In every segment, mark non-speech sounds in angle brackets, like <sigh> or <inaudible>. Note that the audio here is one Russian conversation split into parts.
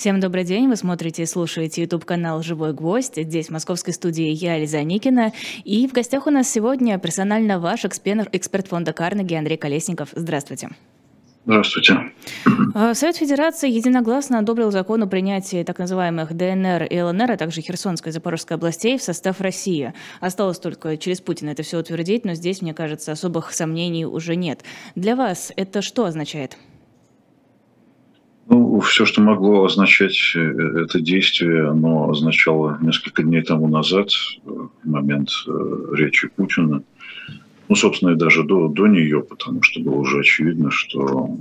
Всем добрый день. Вы смотрите и слушаете YouTube-канал «Живой гвоздь». Здесь в московской студии я, Лиза Никина. И в гостях у нас сегодня персонально ваш эксперт, эксперт фонда Карнеги Андрей Колесников. Здравствуйте. Здравствуйте. А, Совет Федерации единогласно одобрил закон о принятии так называемых ДНР и ЛНР, а также Херсонской и Запорожской областей в состав России. Осталось только через Путина это все утвердить, но здесь, мне кажется, особых сомнений уже нет. Для вас это что означает? Ну, все, что могло означать э, это действие, оно означало несколько дней тому назад, э, в момент э, речи Путина. Ну, собственно, и даже до, до нее, потому что было уже очевидно, что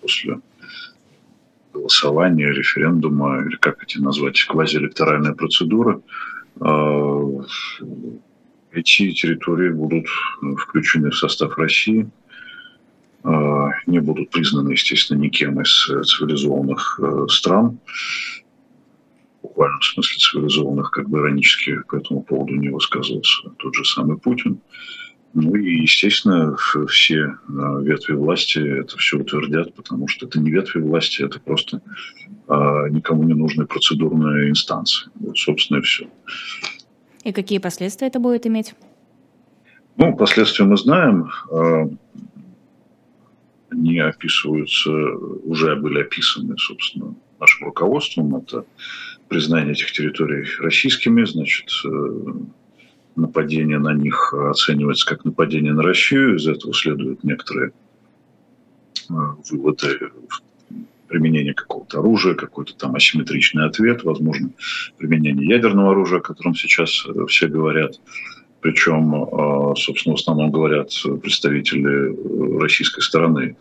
после голосования, референдума, или как эти назвать, квазиэлекторальная процедура, эти территории будут включены в состав России – Э, не будут признаны, естественно, никем из э, цивилизованных э, стран, в буквальном смысле цивилизованных, как бы иронически по этому поводу не высказывался тот же самый Путин. Ну и, естественно, все ветви власти это все утвердят, потому что это не ветви власти, это просто никому не нужные процедурные инстанции. Вот, собственно, и все. И какие последствия это будет иметь? Ну, последствия мы знаем они описываются, уже были описаны, собственно, нашим руководством. Это признание этих территорий российскими, значит, э, нападение на них оценивается как нападение на Россию. Из этого следуют некоторые э, выводы применение какого-то оружия, какой-то там асимметричный ответ, возможно, применение ядерного оружия, о котором сейчас э, все говорят. Причем, а, собственно, в основном говорят представители российской стороны.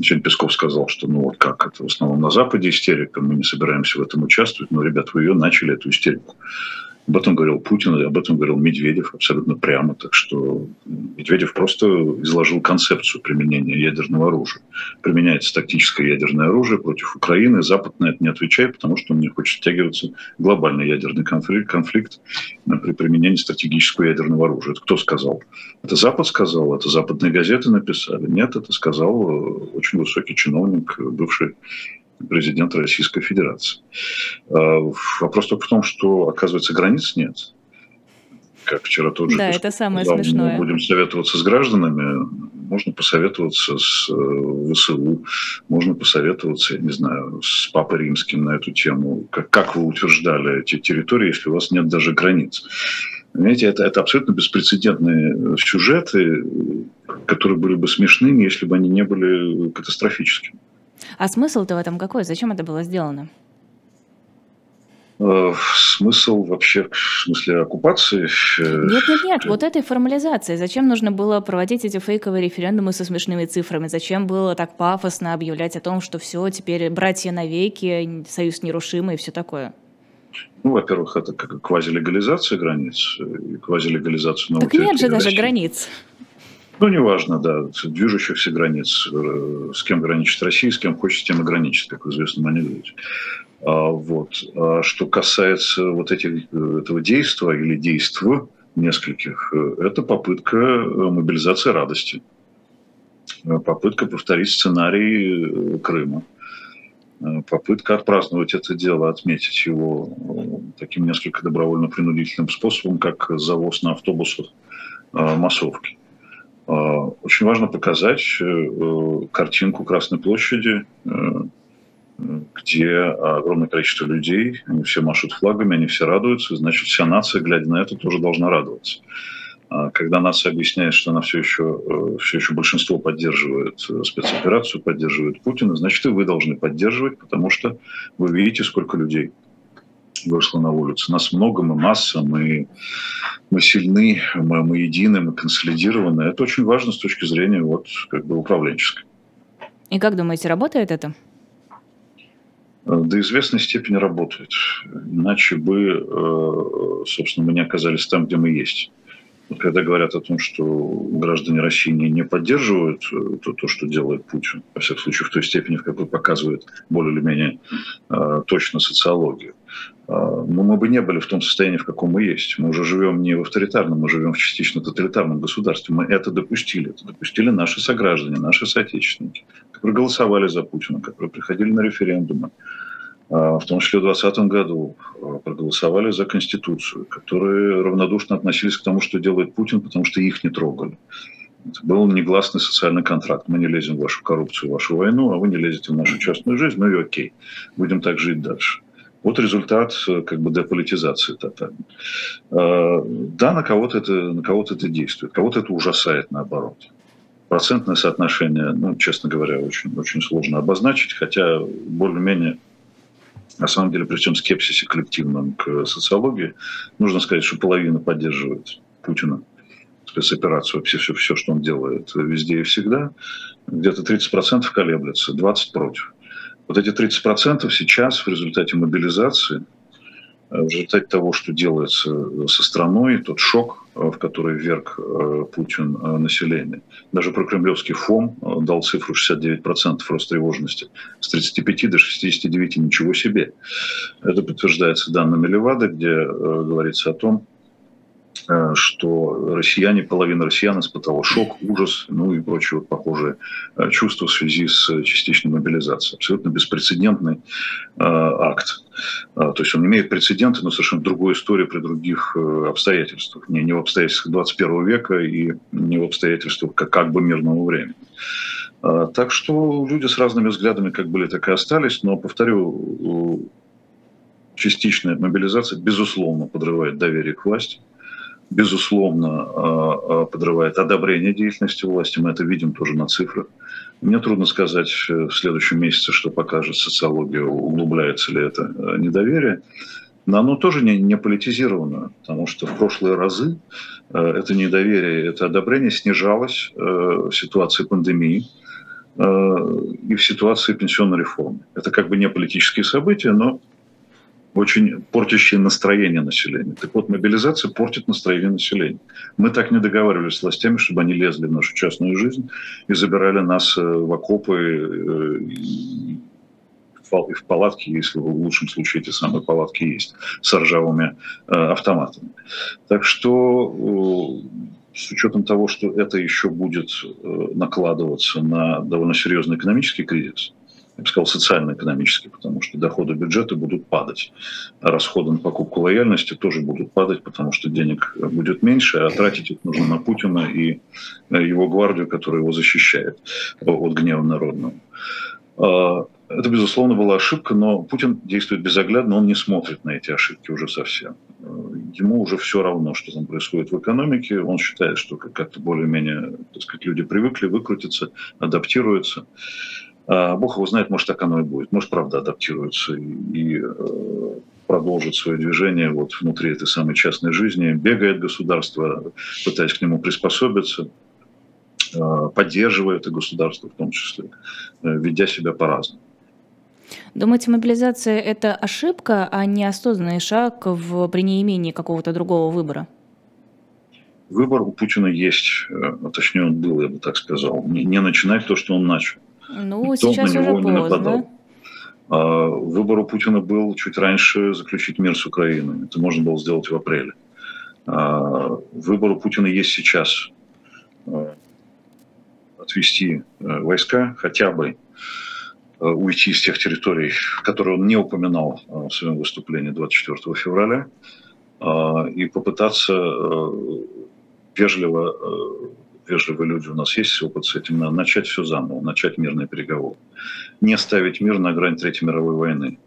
Сегодня Песков сказал, что ну вот как это в основном на Западе истерика, мы не собираемся в этом участвовать, но, ребят, вы ее начали, эту истерику. Об этом говорил Путин, об этом говорил Медведев абсолютно прямо. Так что Медведев просто изложил концепцию применения ядерного оружия. Применяется тактическое ядерное оружие против Украины. Запад на это не отвечает, потому что он не хочет втягиваться в глобальный ядерный конфликт, конфликт при применении стратегического ядерного оружия. Это кто сказал? Это Запад сказал, это западные газеты написали. Нет, это сказал э, очень высокий чиновник, бывший президент Российской Федерации. А, вопрос только в том, что, оказывается, границ нет. Как вчера тот же да, это самое сказал, смешное. Мы будем советоваться с гражданами, можно посоветоваться с э, ВСУ, можно посоветоваться, я не знаю, с Папой Римским на эту тему. Как, как вы утверждали эти территории, если у вас нет даже границ? Понимаете, это, это абсолютно беспрецедентные сюжеты, которые были бы смешными, если бы они не были катастрофическими. А смысл-то в этом какой? Зачем это было сделано? Э, смысл вообще в смысле оккупации? Э, нет, нет, нет, вот этой формализации. Зачем нужно было проводить эти фейковые референдумы со смешными цифрами? Зачем было так пафосно объявлять о том, что все, теперь братья навеки, союз нерушимый и все такое? Ну, во-первых, это как квазилегализация границ и квазилегализация Так нет же даже границ. Ну, неважно, да, движущихся границ, э, с кем граничит Россия, с кем хочет, с тем и граничит, как в известном анекдоте. А, вот. А что касается вот этих, э, этого действия или действ нескольких, э, это попытка мобилизации радости. Попытка повторить сценарий Крыма. Попытка отпраздновать это дело, отметить его таким несколько добровольно-принудительным способом, как завоз на автобусах массовки. А, очень важно показать э, э, картинку Красной площади, э, где огромное количество людей, они все машут флагами, они все радуются, значит, вся нация, глядя на это, тоже должна радоваться. А когда нация объясняет, что она все еще, все еще большинство поддерживает спецоперацию, поддерживает Путина, значит, и вы должны поддерживать, потому что вы видите, сколько людей вышло на улицу. Нас много, мы масса, мы мы сильны, мы, мы едины, мы консолидированы. Это очень важно с точки зрения вот, как бы управленческой. И как думаете, работает это? До известной степени работает. Иначе бы, э, собственно, мы не оказались там, где мы есть. Когда говорят о том, что граждане России не поддерживают э, то, то, что делает Путин, во всяком случае, в той степени, в какой показывает более или менее э, точно социология, э, но мы бы не были в том состоянии, в каком мы есть. Мы уже живем не в авторитарном, мы живем в частично тоталитарном государстве. Мы это допустили. Это допустили наши сограждане, наши соотечественники, которые голосовали за Путина, которые приходили на референдумы, в том числе в 2020 году, проголосовали за Конституцию, которые равнодушно относились к тому, что делает Путин, потому что их не трогали. Это был негласный социальный контракт. Мы не лезем в вашу коррупцию, в вашу войну, а вы не лезете в нашу частную жизнь, ну и окей, будем так жить дальше. Вот результат как бы деполитизации тотальной. Да, на кого-то это, на кого-то это действует, кого-то это ужасает наоборот. Процентное соотношение, ну, честно говоря, очень, очень сложно обозначить, хотя более-менее на самом деле, при всем скепсисе коллективном к социологии, нужно сказать, что половина поддерживает Путина спецоперацию, вообще все, все, что он делает везде и всегда, где-то 30% колеблется, 20% против. Вот эти 30% сейчас в результате мобилизации – Э, в результате того, что делается со страной, тот шок, в который вверг Путин население. Даже прокремлевский ФОМ дал цифру 69% рост тревожности. С 35 до 69 ничего себе. Это подтверждается данными Левады, где говорится о том, Э, что россияне, половина россиян испытала шок, ужас, ну и прочие вот похожие э, чувства в связи с частичной мобилизацией. Абсолютно беспрецедентный э, акт. То есть он имеет прецеденты, но совершенно другую историю при других обстоятельствах. Не, не в обстоятельствах 21 века и не в обстоятельствах как, как бы мирного времени. Так что люди с разными взглядами как были, так и остались. Но, повторю, частичная мобилизация, безусловно, подрывает доверие к власти безусловно, а, а, подрывает одобрение деятельности власти. Мы это видим тоже на цифрах. Мне трудно сказать э, в следующем месяце, что покажет социология, углубляется ли это э, недоверие. Но оно тоже не, не политизировано, потому что в прошлые разы э, это недоверие, это одобрение снижалось в ситуации пандемии и в ситуации пенсионной реформы. Это как бы не политические события, но очень портящие настроение населения. Так вот, мобилизация портит настроение населения. Мы так не договаривались с властями, чтобы они лезли в нашу частную жизнь и забирали нас э, в окопы э, и в палатки, если в лучшем случае эти самые палатки есть, с ржавыми э, автоматами. Так что с учетом того, что это еще будет накладываться на довольно серьезный экономический кризис, я бы сказал, социально-экономически, потому что доходы бюджета будут падать, а расходы на покупку лояльности тоже будут падать, потому что денег будет меньше, а тратить их нужно на Путина и его гвардию, которая его защищает от гнева народного. А, это, безусловно, была ошибка, но Путин действует безоглядно, он не смотрит на эти ошибки уже совсем. Ему уже все равно, что там происходит в экономике. Он считает, что как-то более-менее, так сказать, люди привыкли, выкрутиться, адаптируются. А, Бог его знает, может, так оно и будет. Может, правда, адаптируется и, и э, продолжит свое движение вот внутри этой самой частной жизни. Бегает государство, пытаясь к нему приспособиться, э, поддерживая это государство в том числе, э, ведя себя по-разному. Думаете, мобилизация – это ошибка, а не осознанный шаг в, при неимении какого-то другого выбора? Выбор у Путина есть, а точнее он был, я бы так сказал. Не, не начинать то, что он начал. Ну, Кто сейчас уже поздно. Нападал. А, выбор у Путина был чуть раньше заключить мир с Украиной. Это можно было сделать в апреле. А, выбор у Путина есть сейчас. А, отвести э, войска, хотя бы э, уйти из тех территорий, которые он не упоминал в своем выступлении 24 февраля, и попытаться э, вежливо вежливые люди у нас есть опыт с этим, надо начать все заново, начать мирный переговор. Не ставить мир на грань Третьей мировой войны.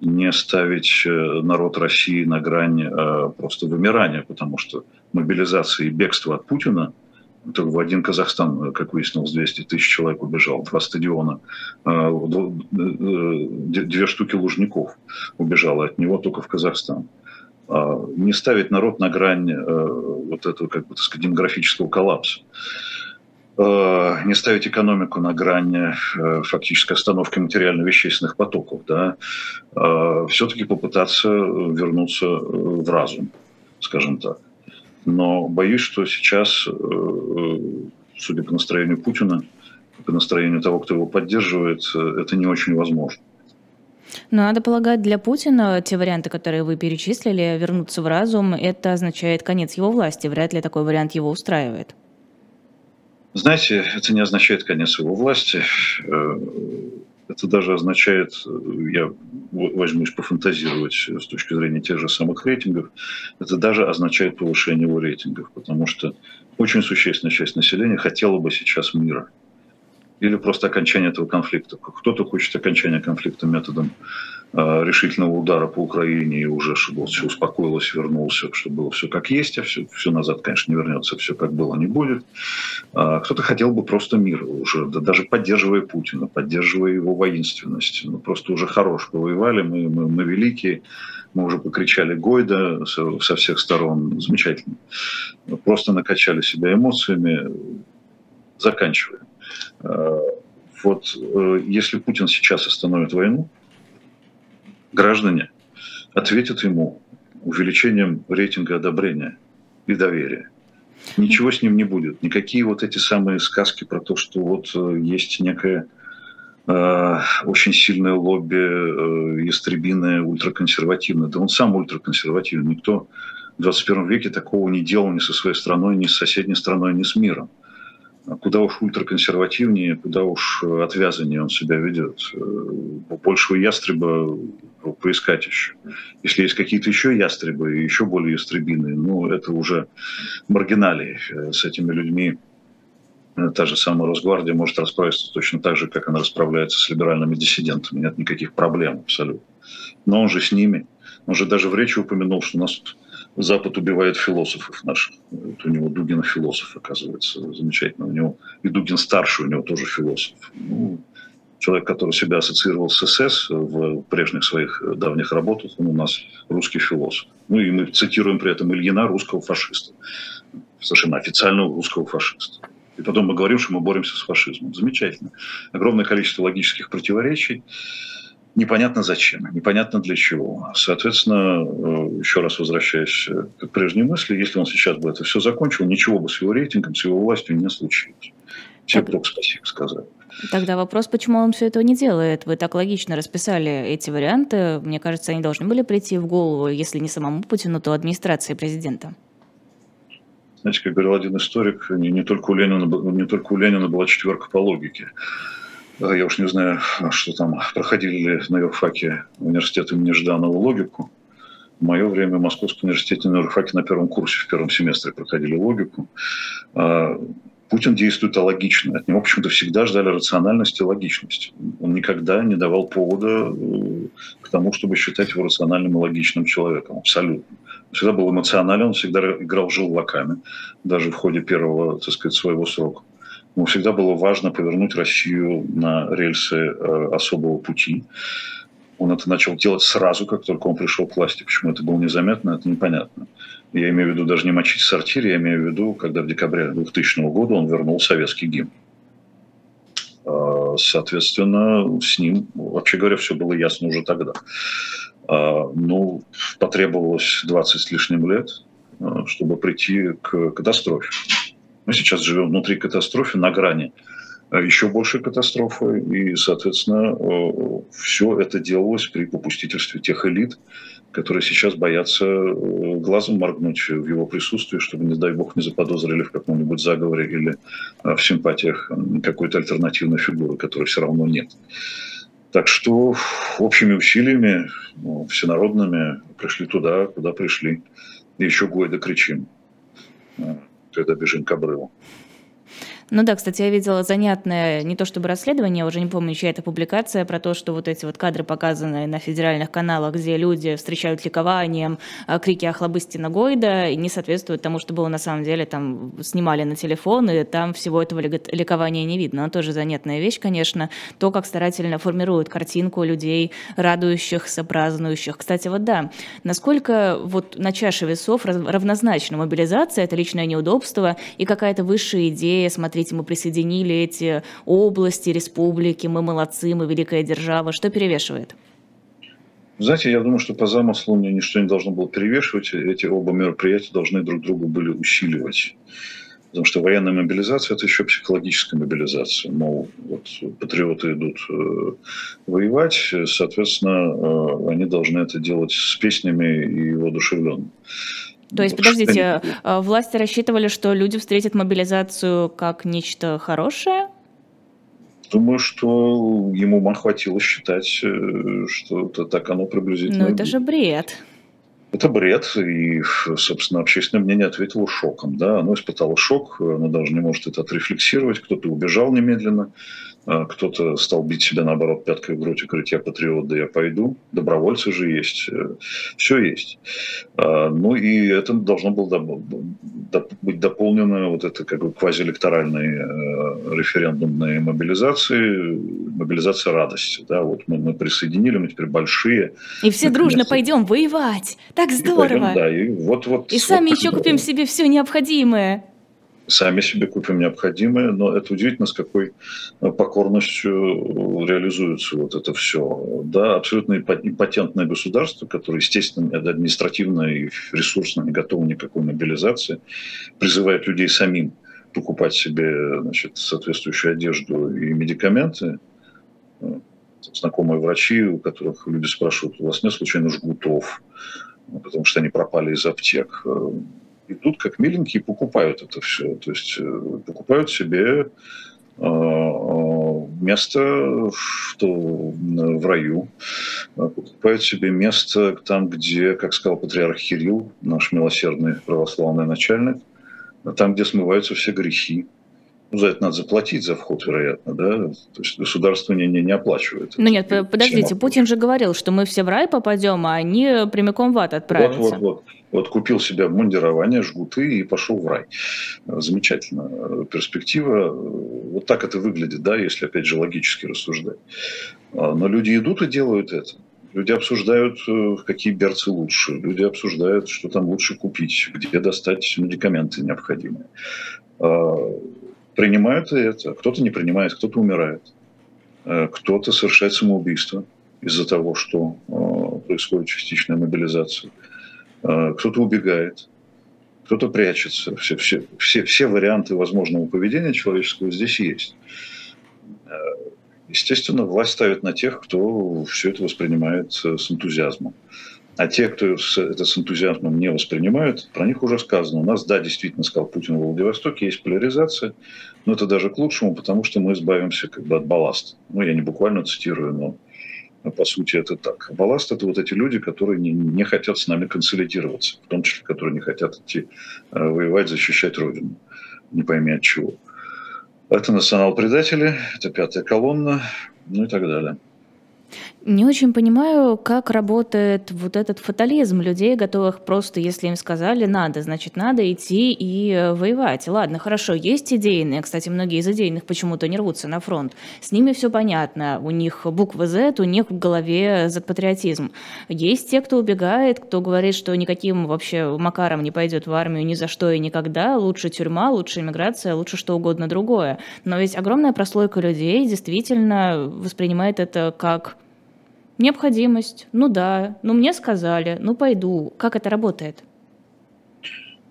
Не ставить э, народ России на грань э, просто вымирания, потому что мобилизация и бегство от Путина это в один Казахстан, как выяснилось, 200 тысяч человек убежал, два стадиона, э, две штуки лужников убежало от него только в Казахстан. А, не ставить народ на грань э, вот этого, как бы, так сказать, демографического коллапса а, не ставить экономику на грань э, фактической остановки материально-вещественных потоков, да, все-таки попытаться вернуться э, в разум, скажем так. Но боюсь, что сейчас, судя по настроению Путина, по настроению того, кто его поддерживает, это не очень возможно. Но надо полагать, для Путина те варианты, которые вы перечислили, вернуться в разум, это означает конец его власти. Вряд ли такой вариант его устраивает. Знаете, это не означает конец его власти. Э, Это даже означает, я возьмусь пофантазировать с точки зрения тех же самых рейтингов, это даже означает повышение его рейтингов, потому что очень существенная часть населения хотела бы сейчас мира или просто окончание этого конфликта. Кто-то хочет окончания конфликта методом э, решительного удара по Украине и уже, чтобы все успокоилось, вернулся, чтобы было все как есть, а все, все назад, конечно, не вернется, все как было не будет. А кто-то хотел бы просто мира уже, да, даже поддерживая Путина, поддерживая его воинственность. Ну, просто уже хорош, повоевали, мы, мы, мы великие, мы уже покричали Гойда со, со всех сторон, замечательно. Просто накачали себя эмоциями, заканчиваем. Э, вот э, если Путин сейчас остановит войну, граждане ответят ему увеличением рейтинга одобрения и доверия. Ничего с ним не будет. Никакие вот эти самые сказки про то, что вот э, есть некое э, очень сильное лобби э, ястребиное, ультраконсервативное. Да он сам ультраконсервативный. Никто в 21 веке такого не делал ни со своей страной, ни с соседней страной, ни с миром куда уж ультраконсервативнее, куда уж отвязаннее он себя ведет. Э, большего ястреба поискать еще. Если есть какие-то еще ястребы, еще более ястребиные, ну, это уже маргиналии. Э, с этими людьми э, та же самая Росгвардия может расправиться точно так же, как она расправляется с либеральными диссидентами. Нет никаких проблем абсолютно. Но он же с ними. Он же даже в речи упомянул, что у нас Запад убивает философов наших. Вот у него Дугин философ, оказывается, замечательно. У него и Дугин старший, у него тоже философ. Ну, человек, который себя ассоциировал с СС в прежних своих давних работах, он у нас русский философ. Ну и мы цитируем при этом Ильина, русского фашиста. Совершенно официального русского фашиста. И потом мы говорим, что мы боремся с фашизмом. Замечательно. Огромное количество логических противоречий непонятно зачем, непонятно для чего. Соответственно, э, еще раз возвращаясь э, к прежней мысли, если он сейчас бы это все закончил, ничего бы с его рейтингом, с его властью не случилось. Все бы только спасибо сказали. Тогда вопрос, почему он все этого не делает? Вы так логично расписали эти варианты. Мне кажется, они должны были прийти в голову, если не самому Путину, то администрации президента. Знаете, как говорил один историк, не, не, только у Ленина, не только у Ленина была четверка по логике. Я уж не знаю, что там, проходили ли на юрфаке университет имени Жданова логику. В мое время в Московском университете на юрфаке на первом курсе, в первом семестре проходили логику. А, Путин действует алогично. От него почему-то всегда ждали рациональности и логичности. Он никогда не давал повода э, к тому, чтобы считать его рациональным и логичным человеком. Абсолютно. Он всегда был эмоционален, он всегда играл желваками, даже в ходе первого, так сказать, своего срока. Ему всегда было важно повернуть Россию на рельсы э, особого пути. Он это начал делать сразу, как только он пришел к власти. Почему это было незаметно, это непонятно. Я имею в виду даже не мочить в сортире, я имею в виду, когда в декабре 2000 года он вернул советский гимн. А, соответственно, с ним, вообще говоря, все было ясно уже тогда. А, ну, потребовалось 20 с лишним лет, а, чтобы прийти к катастрофе. Мы сейчас живем внутри катастрофы, на грани э, еще большей катастрофы, и, соответственно, э, все это делалось при попустительстве тех элит, которые сейчас боятся э, глазом моргнуть в его присутствии, чтобы, не дай бог, не заподозрили в каком-нибудь заговоре или в симпатиях какой-то альтернативной фигуры, которой все равно нет. Так что общими усилиями, ну, всенародными, пришли туда, куда пришли. И еще Гойда кричим когда бежим к обрыву. Ну да, кстати, я видела занятное, не то чтобы расследование, уже не помню, чья это публикация, про то, что вот эти вот кадры, показанные на федеральных каналах, где люди встречают ликованием, а, крики «Охлобыстина Гойда», не соответствуют тому, что было на самом деле, там снимали на телефон, и там всего этого ликования не видно. Но тоже занятная вещь, конечно, то, как старательно формируют картинку людей, радующихся, празднующих. Кстати, вот да, насколько вот на чаше весов равнозначна мобилизация, это личное неудобство и какая-то высшая идея смотреть смотрите, мы присоединили эти области, республики, мы молодцы, мы великая держава. Что перевешивает? Знаете, я думаю, что по замыслу мне ничто не должно было перевешивать. Эти оба мероприятия должны друг друга были усиливать. Потому что военная мобилизация – это еще психологическая мобилизация. Мол, вот патриоты идут э, воевать, соответственно, э, они должны это делать с песнями и воодушевленно. То есть, подождите, а, власти рассчитывали, что люди встретят мобилизацию как нечто хорошее? Думаю, что ему ума хватило считать, э, что это так оно приблизительно. Ну, это же бред. Это бред, и, собственно, общественное мнение ответило шоком. Да? Оно испытало шок, оно даже не может это отрефлексировать. Кто-то убежал немедленно, кто-то стал бить себя, наоборот, пяткой в грудь и говорить, я патриот, да я пойду. Добровольцы же есть, э, все есть. А, ну и это должно было быть дополнено вот это как бы квазиэлекторальной э, референдумной мобилизации, мобилизация радости. Да? Вот мы, мы присоединили, мы теперь большие. И все дружно пойдем воевать. Так здорово. И, пойдем, да, и, вот, вот, и сами вот, еще купим себе все необходимое сами себе купим необходимое, но это удивительно, с какой э, покорностью реализуется вот это все. Да, абсолютно импотентное государство, которое, естественно, административно и ресурсно не готово никакой мобилизации, призывает людей самим покупать себе значит, соответствующую одежду и медикаменты. Э, знакомые врачи, у которых люди спрашивают, у вас нет случайно жгутов, потому что они пропали из аптек э, идут как миленькие, покупают это все. То есть э, покупают себе э, э, место в, то, в раю, покупают себе место там, где, как сказал патриарх Кирилл, наш милосердный православный начальник, там, где смываются все грехи. За это надо заплатить за вход, вероятно, да? То есть государство не, не, не оплачивает. Ну нет, подождите, Путин же говорил, что мы все в рай попадем, а они прямиком в ад отправятся. Вот, вот, вот. Вот купил себе мундирование, жгуты и пошел в рай. Замечательно. Перспектива. Вот так это выглядит, да, если опять же логически рассуждать. А, но люди идут и делают это. Люди обсуждают, э, какие берцы лучше. Люди обсуждают, что там лучше купить, где достать медикаменты необходимые. Принимают это. Кто-то не принимает, кто-то умирает. А, кто-то совершает самоубийство из-за того, что происходит частичная мобилизация. А, кто-то убегает, кто-то прячется. Все, все, все, все варианты возможного поведения человеческого здесь есть. Естественно, власть ставит на тех, кто все это воспринимает с энтузиазмом. А те, кто это с энтузиазмом не воспринимают, про них уже сказано. У нас, да, действительно, сказал Путин в Владивостоке, есть поляризация, но это даже к лучшему, потому что мы избавимся как бы от балласта. Ну, я не буквально цитирую, но а по сути это так. Балласт – это вот эти люди, которые не, не хотят с нами консолидироваться, в том числе, которые не хотят идти э, воевать, защищать Родину, не пойми от чего. Это национал-предатели, это пятая колонна, ну и так далее. Не очень понимаю, как работает вот этот фатализм людей, готовых просто, если им сказали «надо», значит, надо идти и э, воевать. Ладно, хорошо, есть идейные, кстати, многие из идейных почему-то не рвутся на фронт. С ними все понятно, у них буква Z, у них в голове Z-патриотизм. Есть те, кто убегает, кто говорит, что никаким вообще макаром не пойдет в армию ни за что и никогда, лучше тюрьма, лучше иммиграция, лучше что угодно другое. Но ведь огромная прослойка людей действительно воспринимает это как Необходимость. Ну да, ну мне сказали, ну пойду. Как это работает?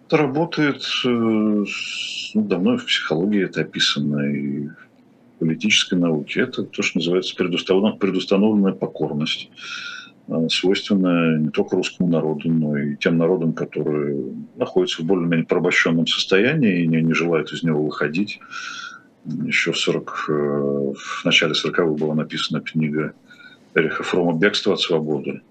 Это работает, э, ну, давно в психологии это описано, и в политической науке. Это то, что называется предустановленная, предустановленная покорность, э, свойственная не только русскому народу, но и тем народам, которые находятся в более-менее порабощенном состоянии и не, не желают из него выходить. Еще в, 40, э, в начале 40-х была написана книга Эриха Фрома «Бегство от свободы».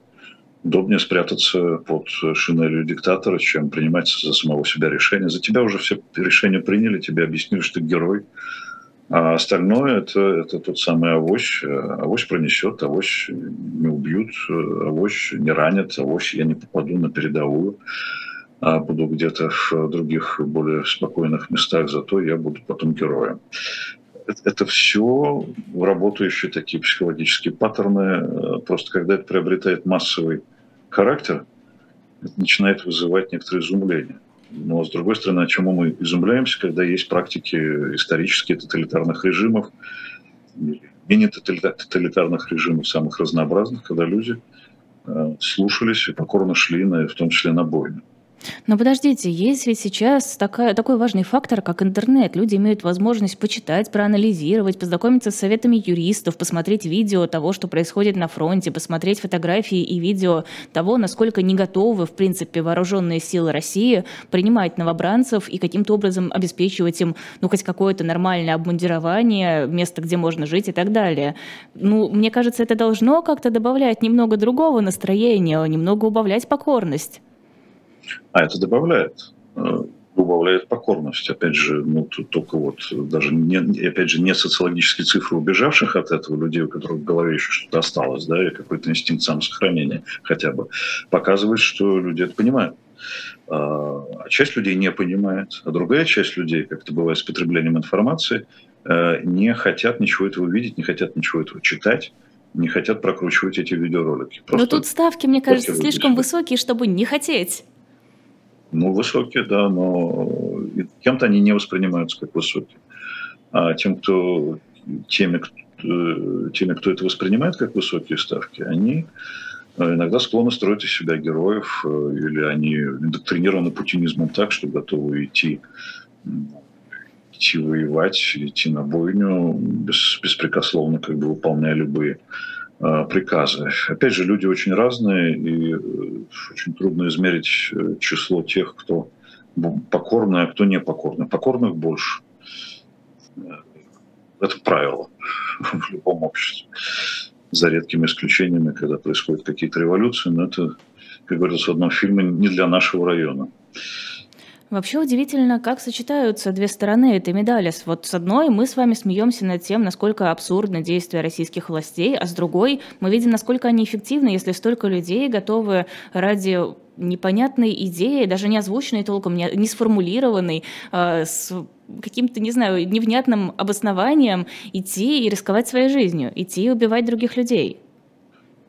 Удобнее спрятаться под шинелью диктатора, чем принимать за самого себя решения. За тебя уже все решения приняли, тебе объяснили, что ты герой. А остальное это, это тот самый авось. Авось пронесет, авось не убьют, авось не ранят, авось я не попаду на передовую, а буду где-то в других более спокойных местах, зато я буду потом героем это все работающие такие психологические паттерны. Просто когда это приобретает массовый характер, это начинает вызывать некоторое изумление. Но, с другой стороны, чему мы изумляемся, когда есть практики исторические тоталитарных режимов, менее тоталитарных режимов, самых разнообразных, когда люди э, слушались и покорно шли, на, в том числе на бойню. Но подождите, есть ведь сейчас такая, такой важный фактор, как интернет. Люди имеют возможность почитать, проанализировать, познакомиться с советами юристов, посмотреть видео того, что происходит на фронте, посмотреть фотографии и видео того, насколько не готовы, в принципе, вооруженные силы России принимать новобранцев и каким-то образом обеспечивать им, ну, хоть какое-то нормальное обмундирование, место, где можно жить и так далее. Ну, мне кажется, это должно как-то добавлять немного другого настроения, немного убавлять покорность. А это добавляет э, убавляет покорность. Опять же, ну, тут только вот даже не, опять же, не социологические цифры убежавших от этого людей, у которых в голове еще что-то осталось, да, и какой-то инстинкт самосохранения хотя бы, показывает, что люди это понимают. А, а часть людей не понимает, а другая часть людей, как это бывает с потреблением информации, э, не хотят ничего этого видеть, не хотят ничего этого читать, не хотят прокручивать эти видеоролики. Просто Но тут ставки, мне кажется, слишком высокие, чтобы не хотеть. Ну, высокие, да, но кем-то они не воспринимаются как высокие. А тем, кто, теми, кто, теми, кто это воспринимает как высокие ставки, они э, иногда склонны строить из себя героев, э, или они индоктринированы путинизмом так, что готовы идти, идти воевать, идти на бойню, без, беспрекословно как бы выполняя любые Э, приказы. Опять же, люди очень разные, и э, очень трудно измерить э, число тех, кто покорный, а кто не покорный. Покорных больше. Это правило <laughs> в любом обществе. За редкими исключениями, когда происходят какие-то революции, но это, как говорится в одном фильме, не для нашего района. Вообще удивительно, как сочетаются две стороны этой медали. Вот с одной мы с вами смеемся над тем, насколько абсурдны действия российских властей, а с другой мы видим, насколько они эффективны, если столько людей готовы ради непонятной идеи, даже не озвученной толком, не, сформулированной, э, с каким-то, не знаю, невнятным обоснованием идти и рисковать своей жизнью, идти и убивать других людей.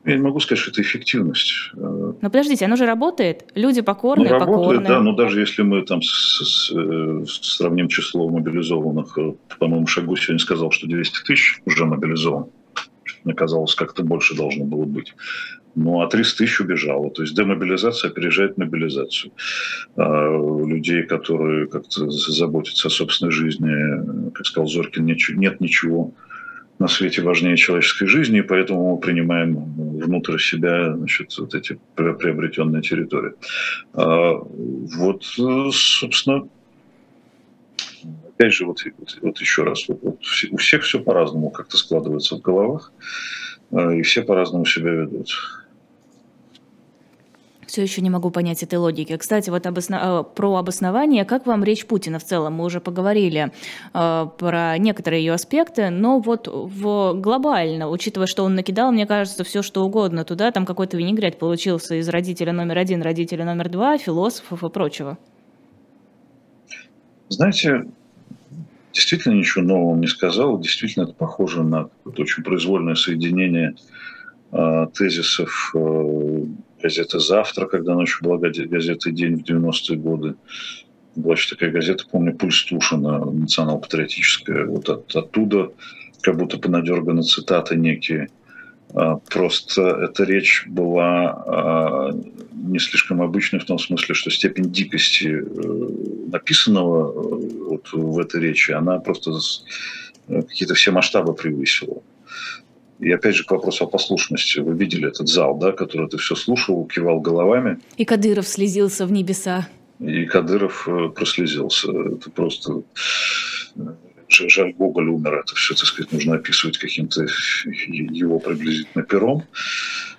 Я не могу сказать, что это эффективность. Но подождите, оно же работает. Люди покорные, ну, работает, покорные. да, но даже если мы там с, с, с, сравним число мобилизованных, э, по-моему, Шагу сегодня сказал, что 200 тысяч уже мобилизован. Мне казалось, как-то больше должно было быть. Ну, а 300 тысяч убежало. То есть демобилизация опережает мобилизацию. А людей, которые как-то заботятся о собственной жизни, как сказал Зоркин, нет ничего на свете важнее человеческой жизни, и поэтому мы принимаем внутрь себя значит, вот эти приобретенные территории. А, вот, собственно, опять же, вот, вот, вот еще раз, вот, вот у всех все по-разному как-то складывается в головах, а, и все по-разному себя ведут все еще не могу понять этой логики. Кстати, вот обосно... Э, про обоснование, как вам речь Путина в целом? Мы уже поговорили э, про некоторые ее аспекты, но вот в глобально, учитывая, что он накидал, мне кажется, все что угодно туда, там какой-то винегрет получился из родителя номер один, родителя номер два, философов и прочего. Знаете, действительно ничего нового не сказал. Действительно, это похоже на очень произвольное соединение э, тезисов э, газета «Завтра», когда ночью была газета «День» в 90-е годы. Была еще такая газета, помню, «Пульс Тушина», национал-патриотическая. Вот от, оттуда как будто понадерганы цитаты некие. А, просто эта речь была а, не слишком обычной в том смысле, что степень дикости э, написанного э, вот в этой речи, она просто э, какие-то все масштабы превысила. И опять же к вопросу о послушности. Вы видели этот зал, да, который ты все слушал, кивал головами. И Кадыров слезился в небеса. И Кадыров э, прослезился. Это просто э, жаль, Гоголь умер. Это все, так сказать, нужно описывать каким-то его приблизительно пером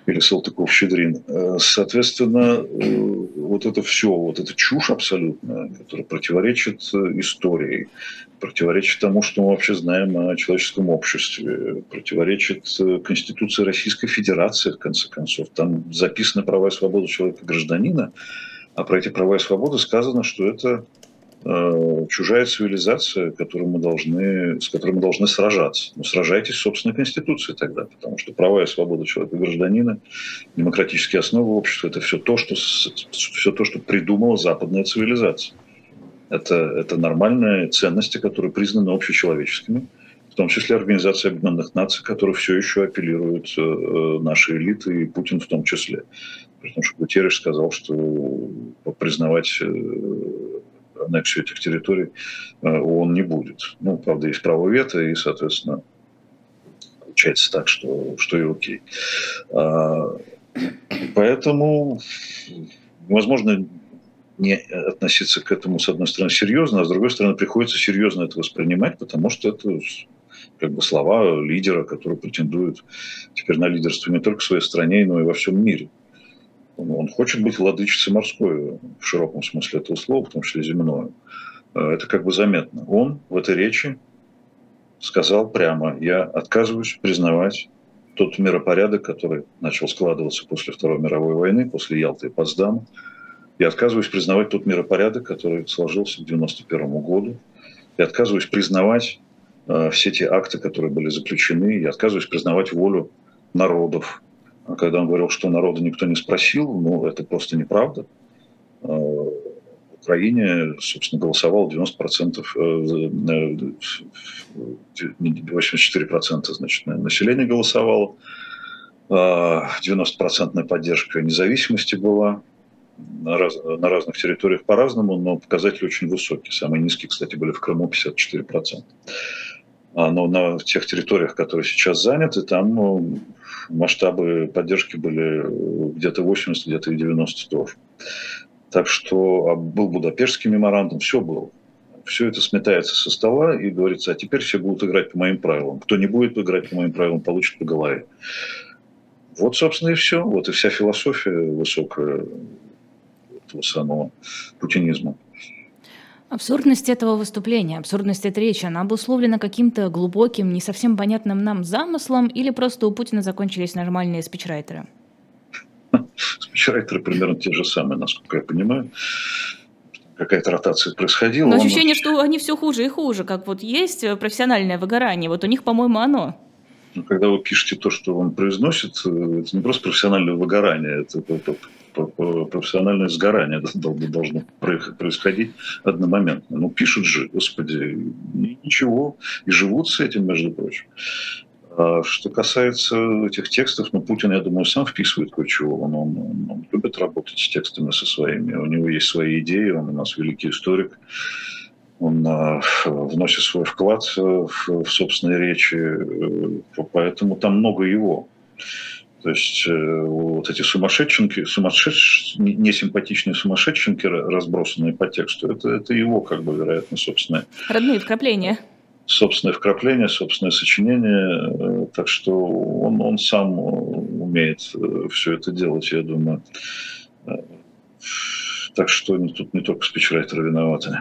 или Салтыков-Щедрин. Э, соответственно, вот это все, вот эта чушь абсолютная, которая противоречит истории, противоречит тому, что мы вообще знаем о человеческом обществе, противоречит Конституции Российской Федерации, в конце концов. Там записаны права и свободы человека-гражданина, а про эти права и свободы сказано, что это э, чужая цивилизация, которую мы должны, с которой мы должны сражаться. Но сражайтесь с собственной конституцией тогда, потому что права и свобода человека и гражданина, демократические основы общества – это все то, что, все то, что придумала западная цивилизация. Это, это нормальные ценности, которые признаны общечеловеческими, том числе Организация Объединенных Наций, которая все еще апеллирует э, наши элиты, и Путин в том числе. Потому что Гутерреш сказал, что признавать аннексию этих территорий он не будет. Ну, правда, есть право вето, и, соответственно, получается так, что, что и окей. А, поэтому, возможно, не относиться к этому, с одной стороны, серьезно, а с другой стороны, приходится серьезно это воспринимать, потому что это как бы слова лидера, который претендует теперь на лидерство не только в своей стране, но и во всем мире. Он хочет быть владычицей морской в широком смысле этого слова, в том числе земное. Это как бы заметно. Он в этой речи сказал прямо, я отказываюсь признавать тот миропорядок, который начал складываться после Второй мировой войны, после Ялты и Потсдама, я отказываюсь признавать тот миропорядок, который сложился к 1991 году. Я отказываюсь признавать э, все те акты, которые были заключены. Я отказываюсь признавать волю народов. А когда он говорил, что народа никто не спросил, ну, это просто неправда. Э, в Украине, собственно, голосовало 90%, 84% э, значит, населения голосовало. 90% поддержка независимости была на, раз, на разных территориях по-разному, но показатели очень высокие. Самые низкие, кстати, были в Крыму 54%. А, но на тех территориях, которые сейчас заняты, там ну, масштабы поддержки были где-то 80, где-то и 90 тоже. Так что а был Будапештский меморандум, все было. Все это сметается со стола и говорится, а теперь все будут играть по моим правилам. Кто не будет играть по моим правилам, получит по голове. Вот, собственно, и все. Вот и вся философия высокая этого самого путинизма. Абсурдность этого выступления, абсурдность этой речи, она обусловлена каким-то глубоким, не совсем понятным нам замыслом или просто у Путина закончились нормальные спичрайтеры? Спичрайтеры примерно те же самые, насколько я понимаю. Какая-то ротация происходила. Но ощущение, он... что они все хуже и хуже. Как вот есть профессиональное выгорание, вот у них, по-моему, оно. Ну, когда вы пишете то, что он произносит, э, это не просто профессиональное выгорание, это, это профессиональное сгорание <laughs> должно происходить одномоментно. Ну, пишут же, господи, ничего, и живут с этим, между прочим. А что касается этих текстов, ну, Путин, я думаю, сам вписывает кое-чего. Он, он, он любит работать с текстами со своими. У него есть свои идеи, он у нас великий историк. Он э, вносит свой вклад в, в собственные речи, э, поэтому там много его. То есть э, вот эти сумасшедшенки, сумасшедш... несимпатичные сумасшедшенки, разбросанные по тексту, это, это его, как бы, вероятно, собственное. Родные вкрапления. Собственное вкрапление, собственное сочинение. Э, так что он, он сам умеет э, все это делать, я думаю. Так что тут не только спичрайтеры виноваты.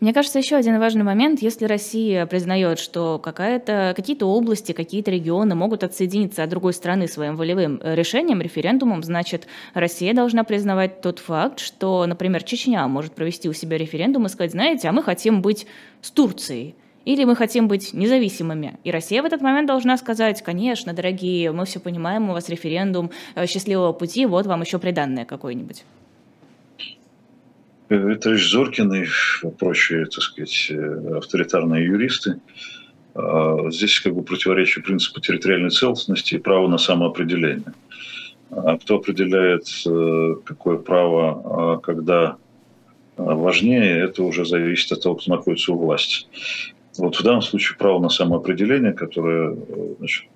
Мне кажется, еще один важный момент, если Россия признает, что какие-то области, какие-то регионы могут отсоединиться от другой страны своим волевым э, решением, референдумом, значит, Россия должна признавать тот факт, что, например, Чечня может провести у себя референдум и сказать, знаете, а мы хотим быть с Турцией. Или мы хотим быть независимыми. И Россия в этот момент должна сказать, конечно, дорогие, мы все понимаем, у вас референдум, э, счастливого пути, вот вам еще приданное какое-нибудь. Витальевич Зоркин и прочие, так сказать, авторитарные юристы. А, здесь как бы противоречие принципу территориальной целостности и права на самоопределение. А кто определяет, э, какое право, а когда важнее, это уже зависит от того, кто находится у власти. Вот в данном случае право на самоопределение, которое э, значит,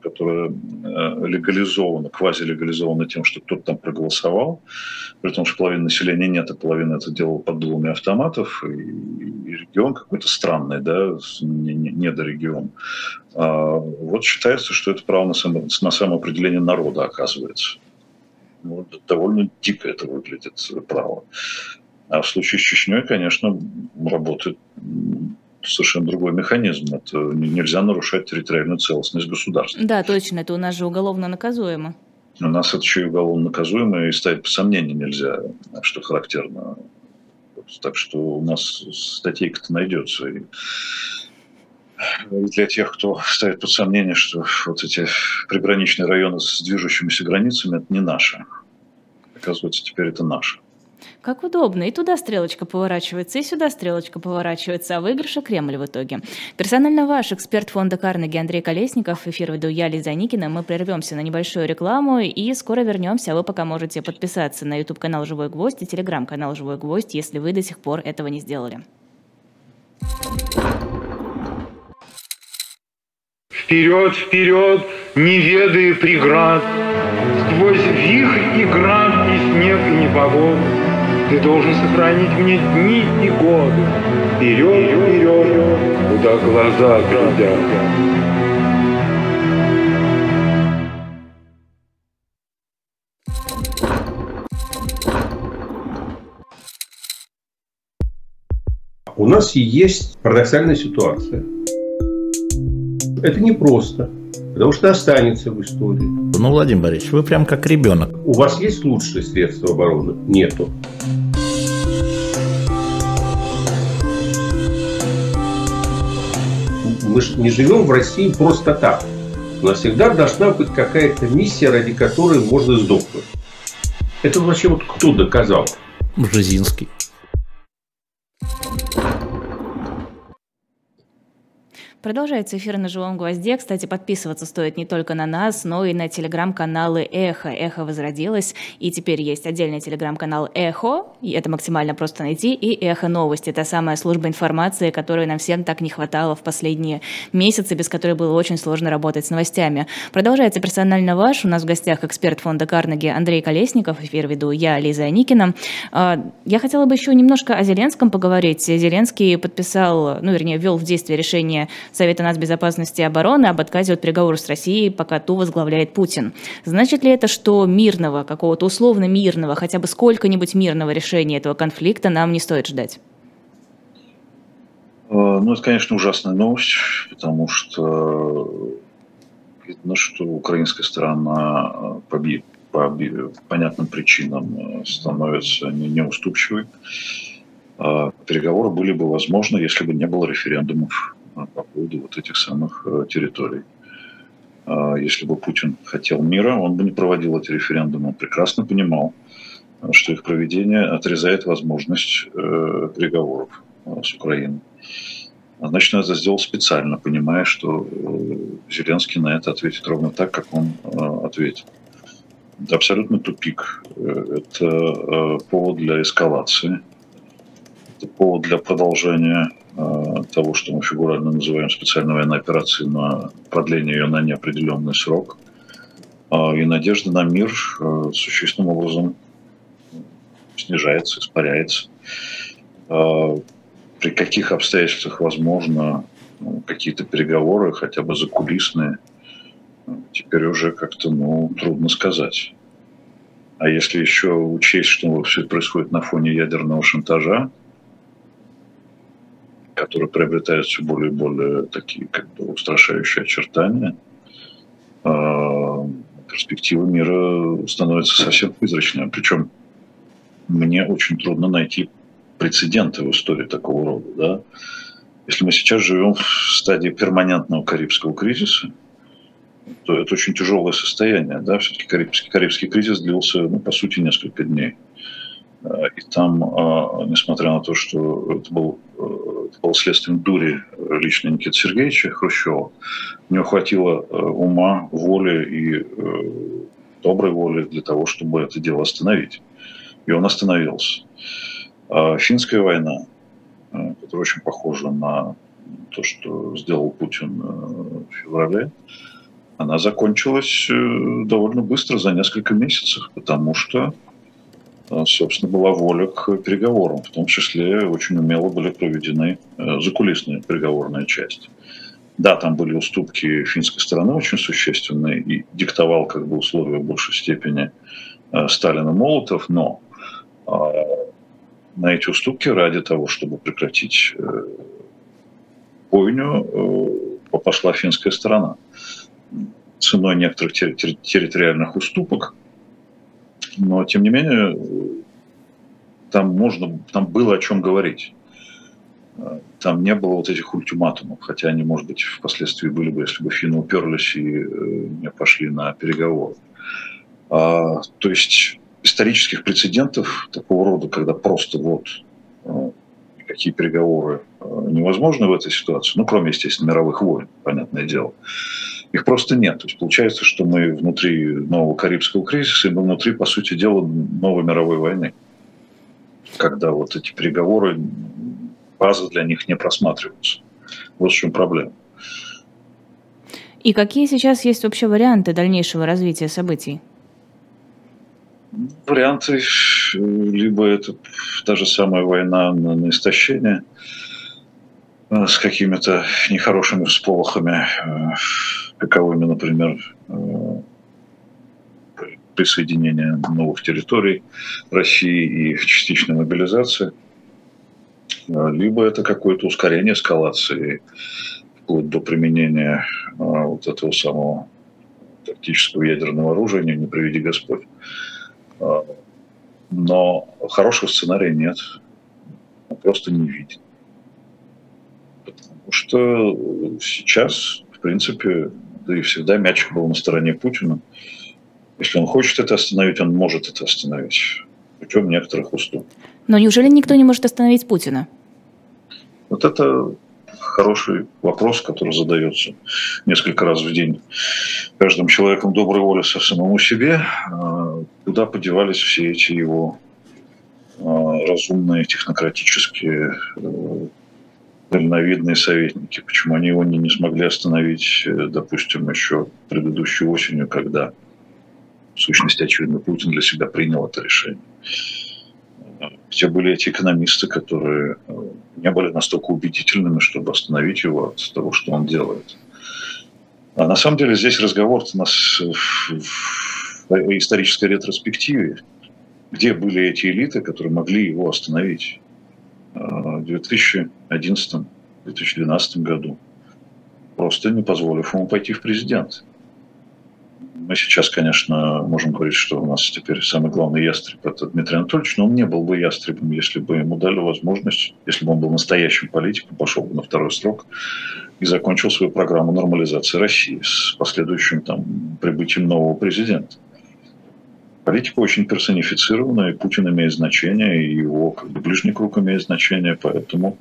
которая э, легализована, квазилегализована тем, что кто-то там проголосовал, при том, что половина населения нет, а половина это делала под дулами автоматов, и, и регион какой-то странный, да, недорегион. А вот считается, что это право на, само, на самоопределение народа оказывается. Ну, довольно дико это выглядит право. А в случае с Чечней, конечно, работает совершенно другой механизм. Это нельзя нарушать территориальную целостность государства. Да, точно, это у нас же уголовно наказуемо. У нас это еще и уголовно наказуемо, и ставить по сомнению нельзя, что характерно. Так что у нас статейка-то найдется. И для тех, кто ставит под сомнение, что вот эти приграничные районы с движущимися границами, это не наши. Оказывается, теперь это наши. Как удобно. И туда стрелочка поворачивается, и сюда стрелочка поворачивается, а выигрыша Кремль в итоге. Персонально ваш эксперт фонда Карнеги Андрей Колесников. Эфир веду я, Лиза Никина. Мы прервемся на небольшую рекламу и скоро вернемся. А вы пока можете подписаться на YouTube-канал «Живой гвоздь» и телеграм-канал «Живой гвоздь», если вы до сих пор этого не сделали. Вперед, вперед, не ведая преград, Сквозь вихрь и град, и снег, и непогоду, Ты должен сохранить мне дни и годы. Вперед, вперед, куда глаза глядят. У нас есть парадоксальная ситуация – это непросто, потому что останется в истории. Ну, Владимир Борисович, вы прям как ребенок. У вас есть лучшие средства обороны? Нету. Мы же не живем в России просто так. У нас всегда должна быть какая-то миссия, ради которой можно сдохнуть. Это вообще вот кто доказал? Бжезинский. Продолжается эфир на «Живом гвозде». Кстати, подписываться стоит не только на нас, но и на телеграм-каналы «Эхо». «Эхо» возродилось, и теперь есть отдельный телеграм-канал «Эхо», и это максимально просто найти, и «Эхо новости». Это самая служба информации, которой нам всем так не хватало в последние месяцы, без которой было очень сложно работать с новостями. Продолжается персонально ваш. У нас в гостях эксперт фонда Карнеги Андрей Колесников. Эфир веду я, Лиза Аникина. А, я хотела бы еще немножко о Зеленском поговорить. Зеленский подписал, ну, вернее, ввел в действие решение Совета нацбезопасности и обороны об отказе от переговоров с Россией, пока ту возглавляет Путин. Значит ли это, что мирного, какого-то условно мирного, хотя бы сколько-нибудь мирного решения этого конфликта нам не стоит ждать? Э, ну, это, конечно, ужасная новость, потому что видно, что украинская сторона по, по понятным причинам становится неуступчивой. Переговоры были бы возможны, если бы не было референдумов по поводу вот этих самых э, территорий. А если бы Путин хотел мира, он бы не проводил эти референдумы. Он прекрасно понимал, что их проведение отрезает возможность э, переговоров э, с Украиной. Значит, он это сделал специально, понимая, что Зеленский на это ответит ровно так, как он ответил. Это абсолютно тупик. Это повод для эскалации. Это повод для продолжения Э, того, что мы фигурально называем специальной военной операцией, на продление ее на неопределенный срок. А, и надежда на мир э, существенным образом снижается, испаряется. При каких обстоятельствах возможно ну, какие-то переговоры, хотя бы закулисные, теперь уже как-то ну, трудно сказать. А если еще учесть, что все это происходит на фоне ядерного шантажа, которые приобретают все более и более такие как бы устрашающие очертания, а, перспектива мира становится совсем призрачной. Причем мне очень трудно найти прецеденты в истории такого рода. Да? Если мы сейчас живем в стадии перманентного карибского кризиса, то это очень тяжелое состояние. Да? Все-таки карибский, карибский кризис длился, ну, по сути, несколько дней. А, и там, а, несмотря на то, что это был это было следствием дури лично Никиты Сергеевича Хрущева. У него хватило э, ума, воли и э, доброй воли для того, чтобы это дело остановить. И он остановился. А финская война, э, которая очень похожа на то, что сделал Путин в феврале, она закончилась довольно быстро, за несколько месяцев, потому что Э, собственно, была воля к переговорам. В том числе очень умело были проведены э, закулисные переговорная часть. Да, там были уступки финской стороны очень существенные, и диктовал как бы условия в большей степени э, Сталин и Молотов, но на эти уступки ради того, чтобы прекратить бойню, пошла финская сторона. Ценой некоторых территориальных уступок – но тем не менее там можно, там было о чем говорить. Там не было вот этих ультиматумов, хотя они, может быть, впоследствии были бы, если бы финны уперлись и э, не пошли на переговоры. А, то есть исторических прецедентов такого рода, когда просто вот какие переговоры невозможны в этой ситуации, ну, кроме, естественно, мировых войн, понятное дело, их просто нет. То есть получается, что мы внутри нового Карибского кризиса, и мы внутри, по сути дела, новой мировой войны. Когда вот эти переговоры, базы для них не просматриваются. Вот в чем проблема. И какие сейчас есть вообще варианты дальнейшего развития событий? Варианты, либо это та же самая война на, на истощение э, с какими-то нехорошими всполохами, э, каковыми, например, э, присоединение новых территорий России и частичная мобилизация, либо это какое-то ускорение эскалации вплоть до применения а, вот этого самого тактического ядерного оружия, не, приведи Господь. Но хорошего сценария нет. Он просто не видит. Потому что сейчас, в принципе, да и всегда мячик был на стороне Путина. Если он хочет это остановить, он может это остановить. Путем некоторых уступок. Но неужели никто не может остановить Путина? Вот это хороший вопрос, который задается несколько раз в день каждым человеком доброй воли со самому себе. А, куда подевались все эти его а, разумные, технократические, э, дальновидные советники? Почему они его не, не смогли остановить, э, допустим, еще предыдущей осенью, когда, в сущности, очевидно, Путин для себя принял это решение? где были эти экономисты, которые э, не были настолько убедительными, чтобы остановить его от того, что он делает. А на самом деле здесь разговор у нас в исторической ретроспективе, где были эти элиты, которые могли его остановить э, в 2011-2012 году, просто не позволив ему пойти в президент. Мы сейчас, конечно, можем говорить, что у нас теперь самый главный ястреб – это Дмитрий Анатольевич, но он не был бы ястребом, если бы ему дали возможность, если бы он был настоящим политиком, пошел бы на второй срок и закончил свою программу нормализации России с последующим там, прибытием нового президента. Политика очень персонифицирована, и Путин имеет значение, и его как бы, ближний круг имеет значение, поэтому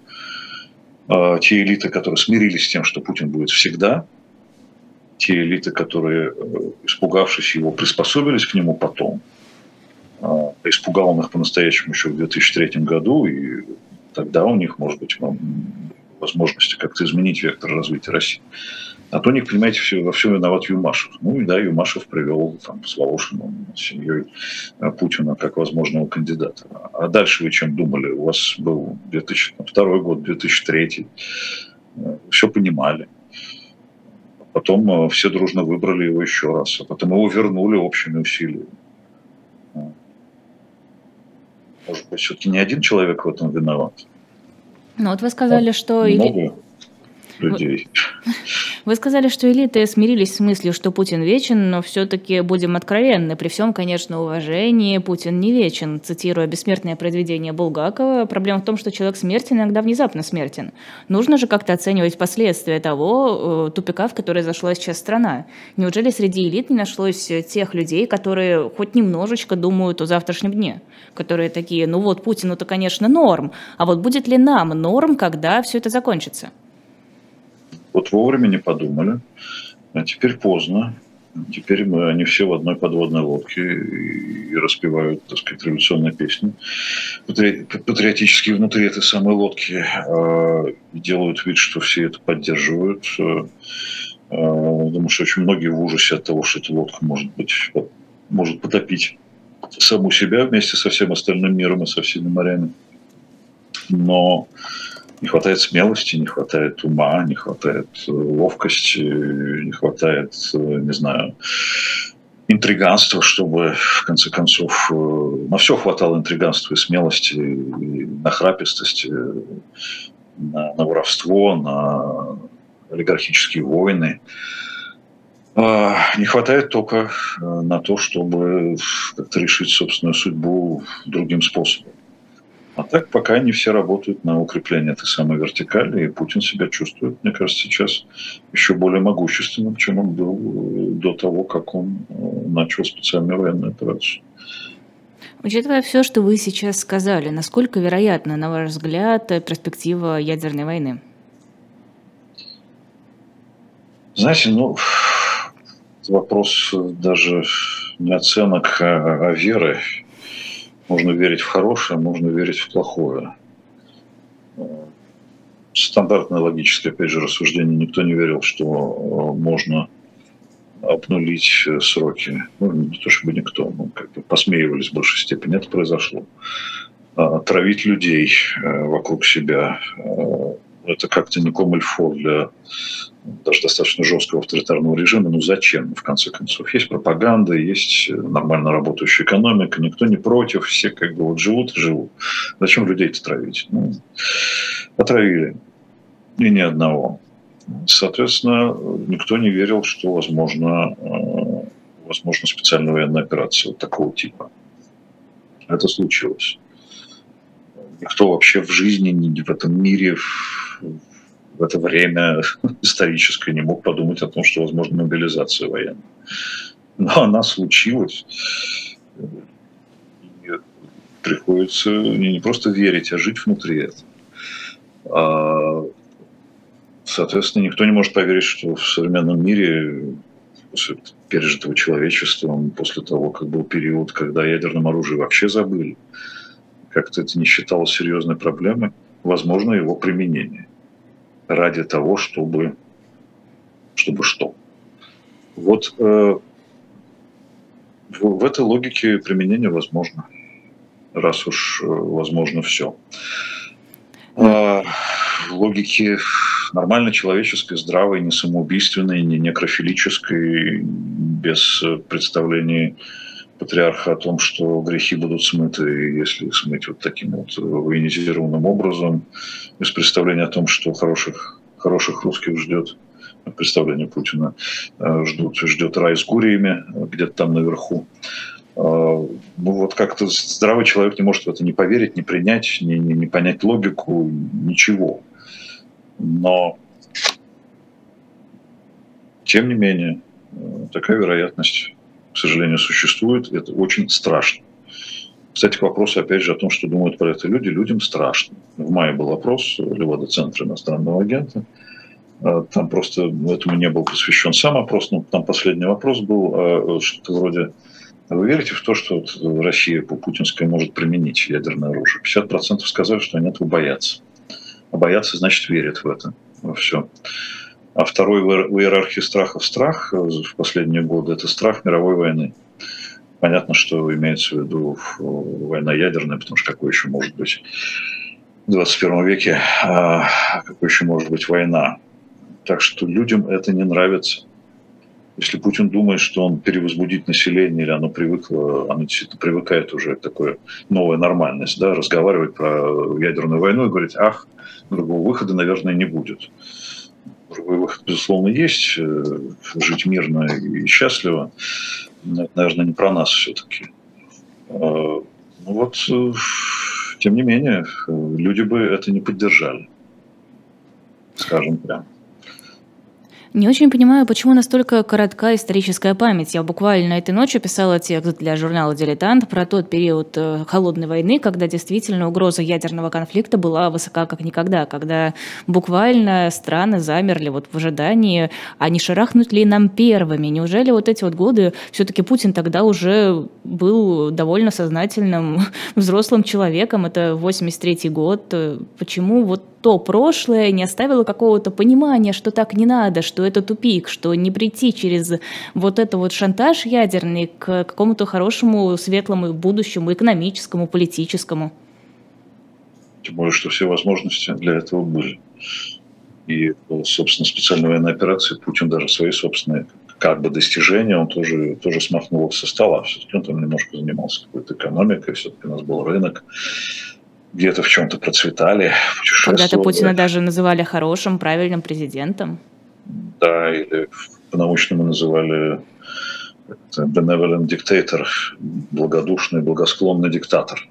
э, те элиты, которые смирились с тем, что Путин будет всегда – те элиты, которые, э, испугавшись его, приспособились к нему потом. А, испугал он их по-настоящему еще в 2003 году, и тогда у них, может быть, возможности как-то изменить вектор развития России. А то у них, понимаете, все, во всем виноват Юмашев. Ну и да, Юмашев привел там, с Волошиным, с семьей э, Путина как возможного кандидата. А дальше вы чем думали? У вас был 2002 год, 2003. Э, все понимали. Потом э, все дружно выбрали его еще раз, а потом его вернули общими усилиями. Может быть, все-таки не один человек в этом виноват. Ну вот вы сказали, что... Много людей. Вы сказали, что элиты смирились с мыслью, что Путин вечен, но все-таки будем откровенны. При всем, конечно, уважении, Путин не вечен. Цитируя бессмертное произведение Булгакова, проблема в том, что человек смертен иногда внезапно смертен. Нужно же как-то оценивать последствия того э, тупика, в который зашла сейчас страна. Неужели среди элит не нашлось тех людей, которые хоть немножечко думают о завтрашнем дне? Которые такие, ну вот Путину-то, конечно, норм, а вот будет ли нам норм, когда все это закончится? Вот вовремя не подумали, а теперь поздно. Теперь мы, они все в одной подводной лодке и, распевают, так сказать, революционные песни, патри, внутри этой самой лодки, э, делают вид, что все это поддерживают. Э, думаю, что очень многие в ужасе от того, что эта лодка может быть может потопить саму себя вместе со всем остальным миром и со всеми морями. Но не хватает смелости, не хватает ума, не хватает э, ловкости, не хватает, э, не знаю, интриганства, чтобы, в конце концов, э, на все хватало интриганства и смелости, и нахрапистости, на, на воровство, на олигархические войны. А, не хватает только на то, чтобы как-то решить собственную судьбу другим способом. А так пока они все работают на укрепление этой самой вертикали, и Путин себя чувствует, мне кажется, сейчас еще более могущественным, чем он был э, до того, как он э, начал специальную военную операцию. Учитывая все, что вы сейчас сказали, насколько вероятна, на ваш взгляд, перспектива ядерной войны? Знаете, ну, вопрос даже не оценок, а, а веры. Можно верить в хорошее, можно верить в плохое. Стандартное логическое, опять же, рассуждение. Никто не верил, что э, можно обнулить э, сроки. Ну, не то чтобы никто, ну, как бы посмеивались в большей степени. Это произошло. А, травить людей э, вокруг себя это как-то не комильфо для даже достаточно жесткого авторитарного режима. Ну зачем, в конце концов? Есть пропаганда, есть нормально работающая экономика, никто не против, все как бы вот живут и живут. Зачем людей-то травить? Ну, отравили. И ни одного. Соответственно, никто не верил, что возможно, э, возможно специальная военная операция вот такого типа. Это случилось. Никто вообще в жизни, в этом мире, в это время историческое не мог подумать о том, что возможно мобилизация военная. Но она случилась. И приходится не просто верить, а жить внутри этого. А, соответственно, никто не может поверить, что в современном мире после пережитого человечеством, после того, как был период, когда ядерном оружии вообще забыли, как-то это не считалось серьезной проблемой, возможно его применение ради того, чтобы, чтобы что. Вот э, в, в этой логике применение возможно, раз уж э, возможно все. Э, в логике нормально человеческой, здравой, не самоубийственной, не некрофилической, без представлений патриарха о том, что грехи будут смыты, если смыть вот таким вот военизированным образом, без представления о том, что хороших, хороших русских ждет представление Путина э, ждут, ждет рай с гуриями где-то там наверху. Э, ну вот как-то здравый человек не может в это не поверить, не принять, не, не, не понять логику, ничего. Но тем не менее, э, такая вероятность к сожалению, существует. Это очень страшно. Кстати, к вопросу, опять же, о том, что думают про это люди. Людям страшно. В мае был опрос Левада-центра иностранного агента. А, там просто этому не был посвящен сам опрос, но там последний вопрос был, а, что-то вроде вы верите в то, что Россия по путинской может применить ядерное оружие? 50% сказали, что они этого боятся. А боятся, значит, верят в это, во все. А второй в иерархии страхов страх э, в последние годы – это страх мировой войны. Понятно, что имеется в виду война ядерная, потому что какой еще может быть в 21 веке, а какой еще может быть война. Так что людям это не нравится. Если Путин думает, что он перевозбудит население, или оно привыкло, оно действительно привыкает уже к такой новой нормальности, да, разговаривать про ядерную войну и говорить, ах, другого выхода, наверное, не будет другой выход, безусловно, есть. Э, жить мирно и счастливо. Это, наверное, не про нас все-таки. А, ну вот, э, тем не менее, люди бы это не поддержали. Скажем прямо. Не очень понимаю, почему настолько коротка историческая память. Я буквально этой ночью писала текст для журнала «Дилетант» про тот период э, холодной войны, когда действительно угроза ядерного конфликта была высока как никогда, когда буквально страны замерли вот в ожидании, а не шарахнут ли нам первыми? Неужели вот эти вот годы все-таки Путин тогда уже был довольно сознательным <laughs> взрослым человеком? Это 83 год. Почему вот то прошлое не оставило какого-то понимания, что так не надо, что это тупик, что не прийти через вот это вот шантаж ядерный к какому-то хорошему, светлому будущему, экономическому, политическому. Тем более, что все возможности для этого были. И, собственно, специальная военная операция, Путин даже свои собственные как бы достижения, он тоже, тоже смахнул со стола. Все-таки он там немножко занимался какой-то экономикой, все-таки у нас был рынок где-то в чем-то процветали, Когда-то Путина даже называли хорошим, правильным президентом. Да, или по-научному называли benevolent dictator, благодушный, благосклонный диктатор.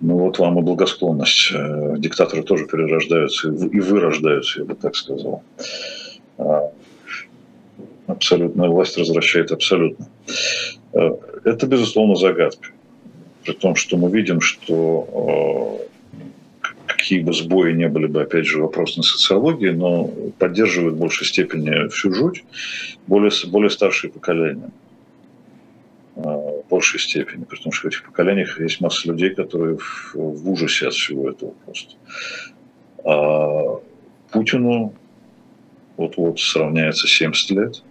Ну вот вам и благосклонность. Э, диктаторы тоже перерождаются и вырождаются, я бы так сказал. А, абсолютная власть развращает абсолютно. Э, это, безусловно, загадка при том, что мы видим, что какие бы сбои не были бы, опять же, вопрос на социологии, но поддерживают в большей степени всю жуть более, более старшие поколения в большей степени, потому что в этих поколениях есть масса людей, которые в, в ужасе от всего этого просто. А Путину вот-вот сравняется 70 лет.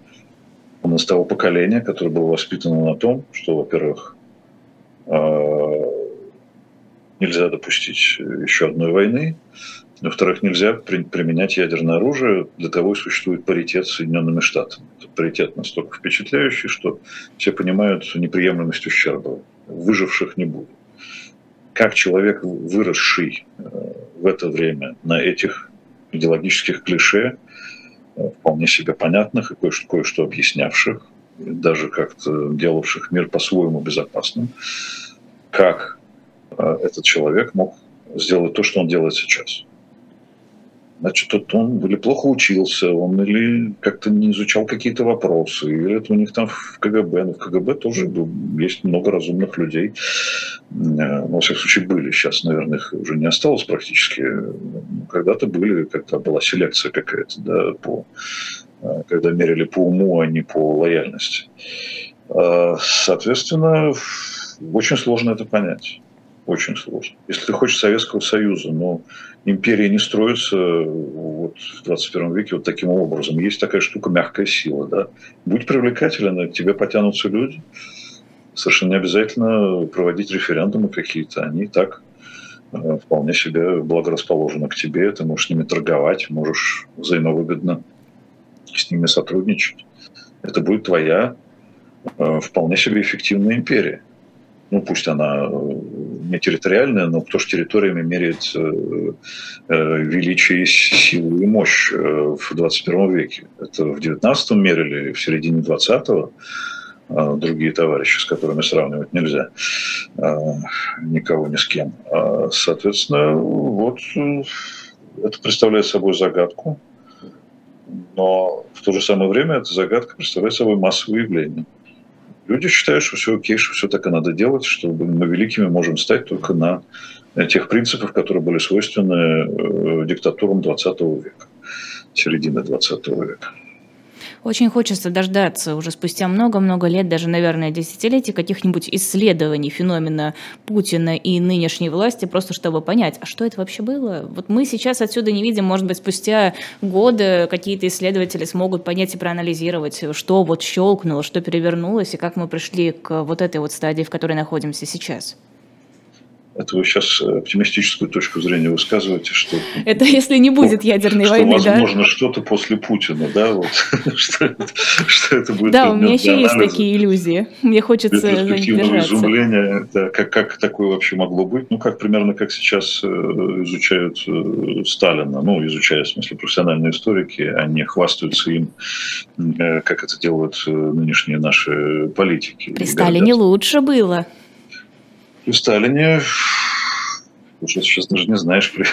Он из того поколения, которое было воспитано на том, что, во-первых, нельзя допустить еще одной войны, во-вторых, нельзя при, применять ядерное оружие, для того и существует паритет с Соединенными Штатами. Это паритет настолько впечатляющий, что все понимают неприемлемость ущерба. Выживших не будет. Как человек, выросший э, в это время на этих идеологических клише, э, вполне себе понятных и кое-что, кое-что объяснявших, даже как-то делавших мир по-своему безопасным, как э, этот человек мог сделать то, что он делает сейчас значит, он или плохо учился, он или как-то не изучал какие-то вопросы, или это у них там в КГБ. Но в КГБ тоже есть много разумных людей. Э, во всяком случае, были. Сейчас, наверное, их уже не осталось практически. Когда-то были, когда была селекция какая-то, да, по, когда мерили по уму, а не по лояльности. Э, соответственно, очень сложно это понять. Очень сложно. Если ты хочешь Советского Союза, но империя не строится вот в 21 веке вот таким образом. Есть такая штука мягкая сила. Да? Будь привлекателен, к тебе потянутся люди. Совершенно не обязательно проводить референдумы какие-то. Они так э, вполне себе благорасположены к тебе. Ты можешь с ними торговать, можешь взаимовыгодно с ними сотрудничать. Это будет твоя э, вполне себе эффективная империя ну пусть она э, не территориальная, но кто же территориями меряет э, величие, силу и мощь в 21 веке? Это в 19 мерили, в середине 20-го а другие товарищи, с которыми сравнивать нельзя никого ни с кем. А, соответственно, вот это представляет собой загадку, но в то же самое время эта загадка представляет собой массовое явление. Люди считают, что все окей, что все так и надо делать, что мы великими можем стать только на тех принципах, которые были свойственны э, диктатурам 20 века, середины 20 века. Очень хочется дождаться уже спустя много-много лет, даже, наверное, десятилетий, каких-нибудь исследований феномена Путина и нынешней власти, просто чтобы понять, а что это вообще было? Вот мы сейчас отсюда не видим, может быть, спустя годы какие-то исследователи смогут понять и проанализировать, что вот щелкнуло, что перевернулось, и как мы пришли к вот этой вот стадии, в которой находимся сейчас. Это вы сейчас э, оптимистическую точку зрения высказываете, что... Это если не будет ядерной что, войны, возможно, да? Возможно, что-то после Путина, да? Вот, <laughs> что, это, что это будет... Да, у меня еще есть такие иллюзии. Мне хочется Перспективного изумления, да, как, как такое вообще могло быть? Ну, как примерно как сейчас э, изучают э, Сталина. Ну, изучают, в смысле, профессиональные историки, они хвастаются им, как это делают нынешние наши политики. При Сталине лучше было. При Сталине уже сейчас даже не знаешь, при,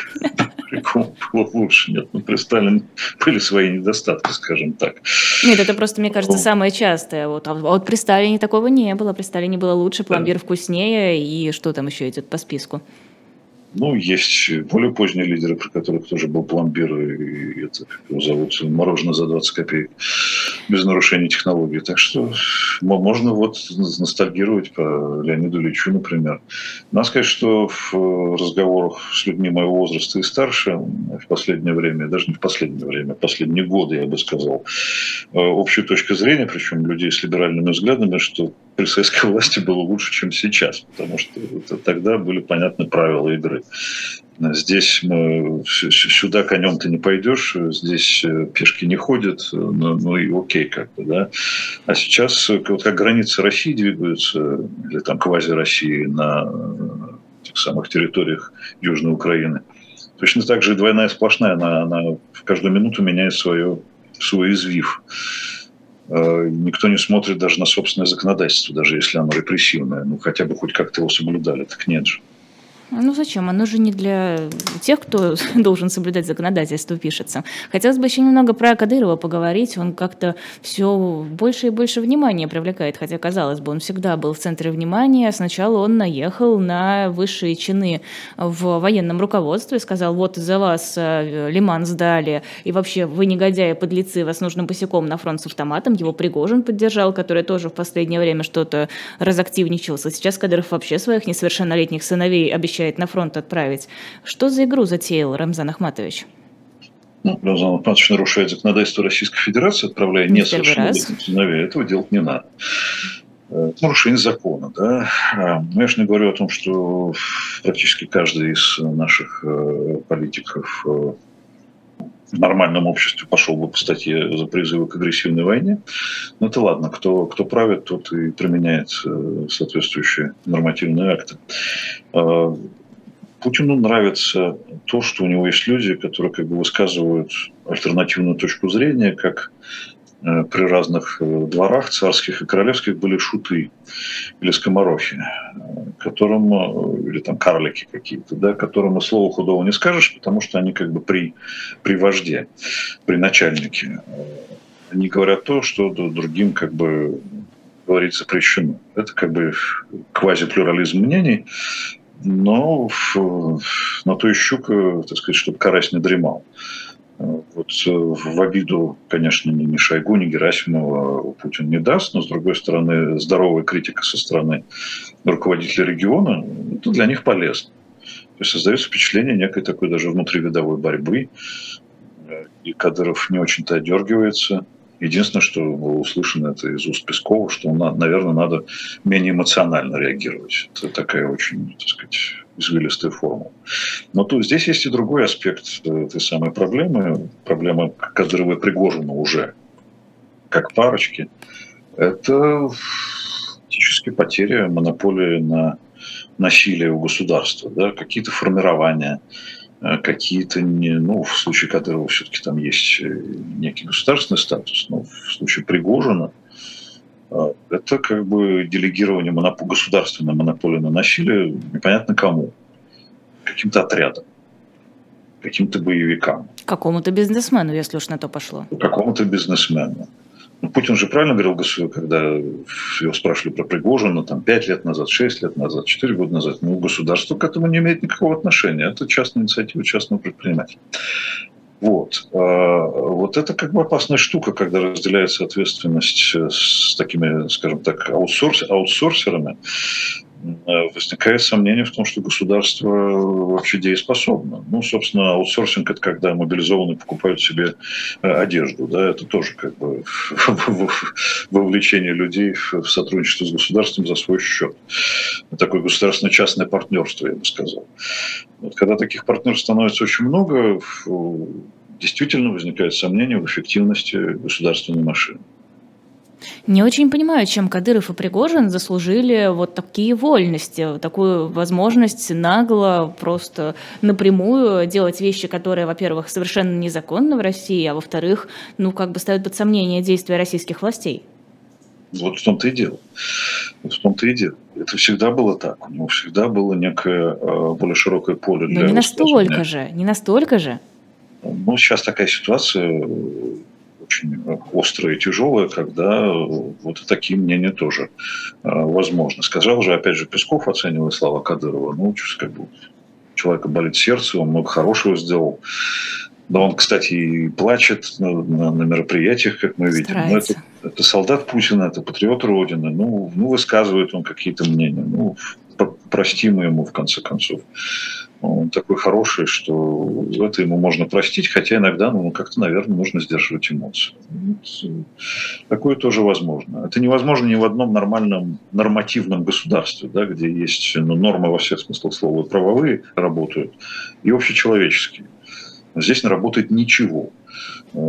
при ком было лучше. Нет, ну при Сталине были свои недостатки, скажем так. Нет, это просто, мне кажется, самое частое. Вот. А вот при Сталине такого не было. При Сталине было лучше, пломбир да. вкуснее, и что там еще идет по списку? Ну, есть более поздние лидеры, про которых тоже был пломбир, и это, его зовут, мороженое за 20 копеек, без нарушения технологии. Так что можно вот ностальгировать по Леониду Ильичу, например. Надо сказать, что в разговорах с людьми моего возраста и старше в последнее время, даже не в последнее время, в последние годы, я бы сказал, э, общую точку зрения, причем людей с либеральными взглядами, что при советской власти было лучше, чем сейчас, потому что тогда были понятны правила игры. Здесь мы, сюда конем ты не пойдешь, здесь э, пешки не ходят, ну, ну и окей как-то, да. А сейчас, э, вот как границы России двигаются, или там квази России на э, тех самых территориях Южной Украины, точно так же и двойная сплошная, она, она в каждую минуту меняет свое, свой извив. Э, никто не смотрит даже на собственное законодательство, даже если оно репрессивное. Ну, хотя бы хоть как-то его соблюдали. Так нет же. Ну зачем? Оно же не для тех, кто <laughs> должен соблюдать законодательство, пишется. Хотелось бы еще немного про Кадырова поговорить. Он как-то все больше и больше внимания привлекает, хотя, казалось бы, он всегда был в центре внимания. Сначала он наехал на высшие чины в военном руководстве, сказал, вот из-за вас э, Лиман сдали, и вообще вы негодяи, подлецы, вас нужно босиком на фронт с автоматом. Его Пригожин поддержал, который тоже в последнее время что-то разактивничался. Сейчас Кадыров вообще своих несовершеннолетних сыновей обещает обещает на фронт отправить. Что за игру затеял Рамзан Ахматович? Ну, Рамзан Ахматович нарушает законодательство Российской Федерации, отправляя не несовершеннолетних сыновей. Этого делать не надо. Это нарушение закона. Да? А, ну, я же не говорю о том, что практически каждый из наших э, политиков э, нормальном обществе пошел бы по статье за призывы к агрессивной войне. Но это ладно, кто, кто правит, тот и применяет э, соответствующие нормативные акты. А, Путину нравится то, что у него есть люди, которые как бы высказывают альтернативную точку зрения, как при разных э, дворах царских и королевских были шуты или скоморохи, которым, э, или там карлики какие-то, да, которым и слова худого не скажешь, потому что они как бы при, при вожде, при начальнике. Они говорят то, что другим как бы говорить запрещено. Это как бы квазиплюрализм мнений, но на то и щука, так сказать, чтобы карась не дремал. Вот э, в обиду, конечно, ни Шойгу, ни Герасимова Путин не даст, но, с другой стороны, здоровая критика со стороны руководителя региона, это для них полезно. То есть создается впечатление некой такой даже внутривидовой борьбы, и Кадыров не очень-то одергивается. Единственное, что было услышано, это из уст Пескова, что, наверное, надо менее эмоционально реагировать. Это такая очень, так сказать, извилистая формула. Но тут здесь есть и другой аспект этой самой проблемы. Проблема Кадырова и Пригожина уже как парочки. Это фактически потеря монополии на насилие у государства. Да? Какие-то формирования, э, какие-то, не, ну, в случае Кадырова все-таки там есть э, некий государственный статус, но в случае Пригожина это как бы делегирование моноп... государственной монополии на насилие непонятно кому каким-то отрядом, каким-то боевикам. Какому-то бизнесмену, если уж на то пошло. Какому-то бизнесмену. Ну, Путин же правильно говорил, когда его спрашивали про Пригожина, там, 5 лет назад, 6 лет назад, 4 года назад, ну, государство к этому не имеет никакого отношения. Это частная инициатива частного предпринимателя. Вот. А, вот это как бы опасная штука, когда разделяется ответственность с такими, скажем так, аутсорс, аутсорсерами. Э, возникает сомнение в том, что государство вообще дееспособно. Ну, собственно, аутсорсинг – это когда мобилизованные покупают себе э, одежду. Да? Это тоже как бы <laughs> вовлечение людей в сотрудничество с государством за свой счет. Такое государственно-частное партнерство, я бы сказал. Вот когда таких партнерств становится очень много, действительно возникает сомнение в эффективности государственной машины. Не очень понимаю, чем Кадыров и Пригожин заслужили вот такие вольности, такую возможность нагло, просто напрямую делать вещи, которые, во-первых, совершенно незаконны в России, а во-вторых, ну, как бы ставят под сомнение действия российских властей. Вот в том-то и дело. В том-то и дело. Это всегда было так. У него всегда было некое э, более широкое поле для... Но не настолько же, не настолько же. Ну, сейчас такая ситуация, очень острое и тяжелое, когда вот такие мнения тоже э, возможны. Сказал же, опять же, Песков, оценивая слова Кадырова, ну, как бы, человека болит сердце, он много хорошего сделал. Да он, кстати, и плачет на, на, на мероприятиях, как мы видим. Но это, это солдат Путина, это патриот Родины. Ну, ну, высказывает он какие-то мнения. Ну, простим ему, в конце концов он такой хороший, что это ему можно простить, хотя иногда ну, как-то, наверное, нужно сдерживать эмоции. Такое тоже возможно. Это невозможно ни в одном нормальном нормативном государстве, да, где есть ну, нормы во всех смыслах слова, правовые работают, и общечеловеческие. Здесь не работает ничего.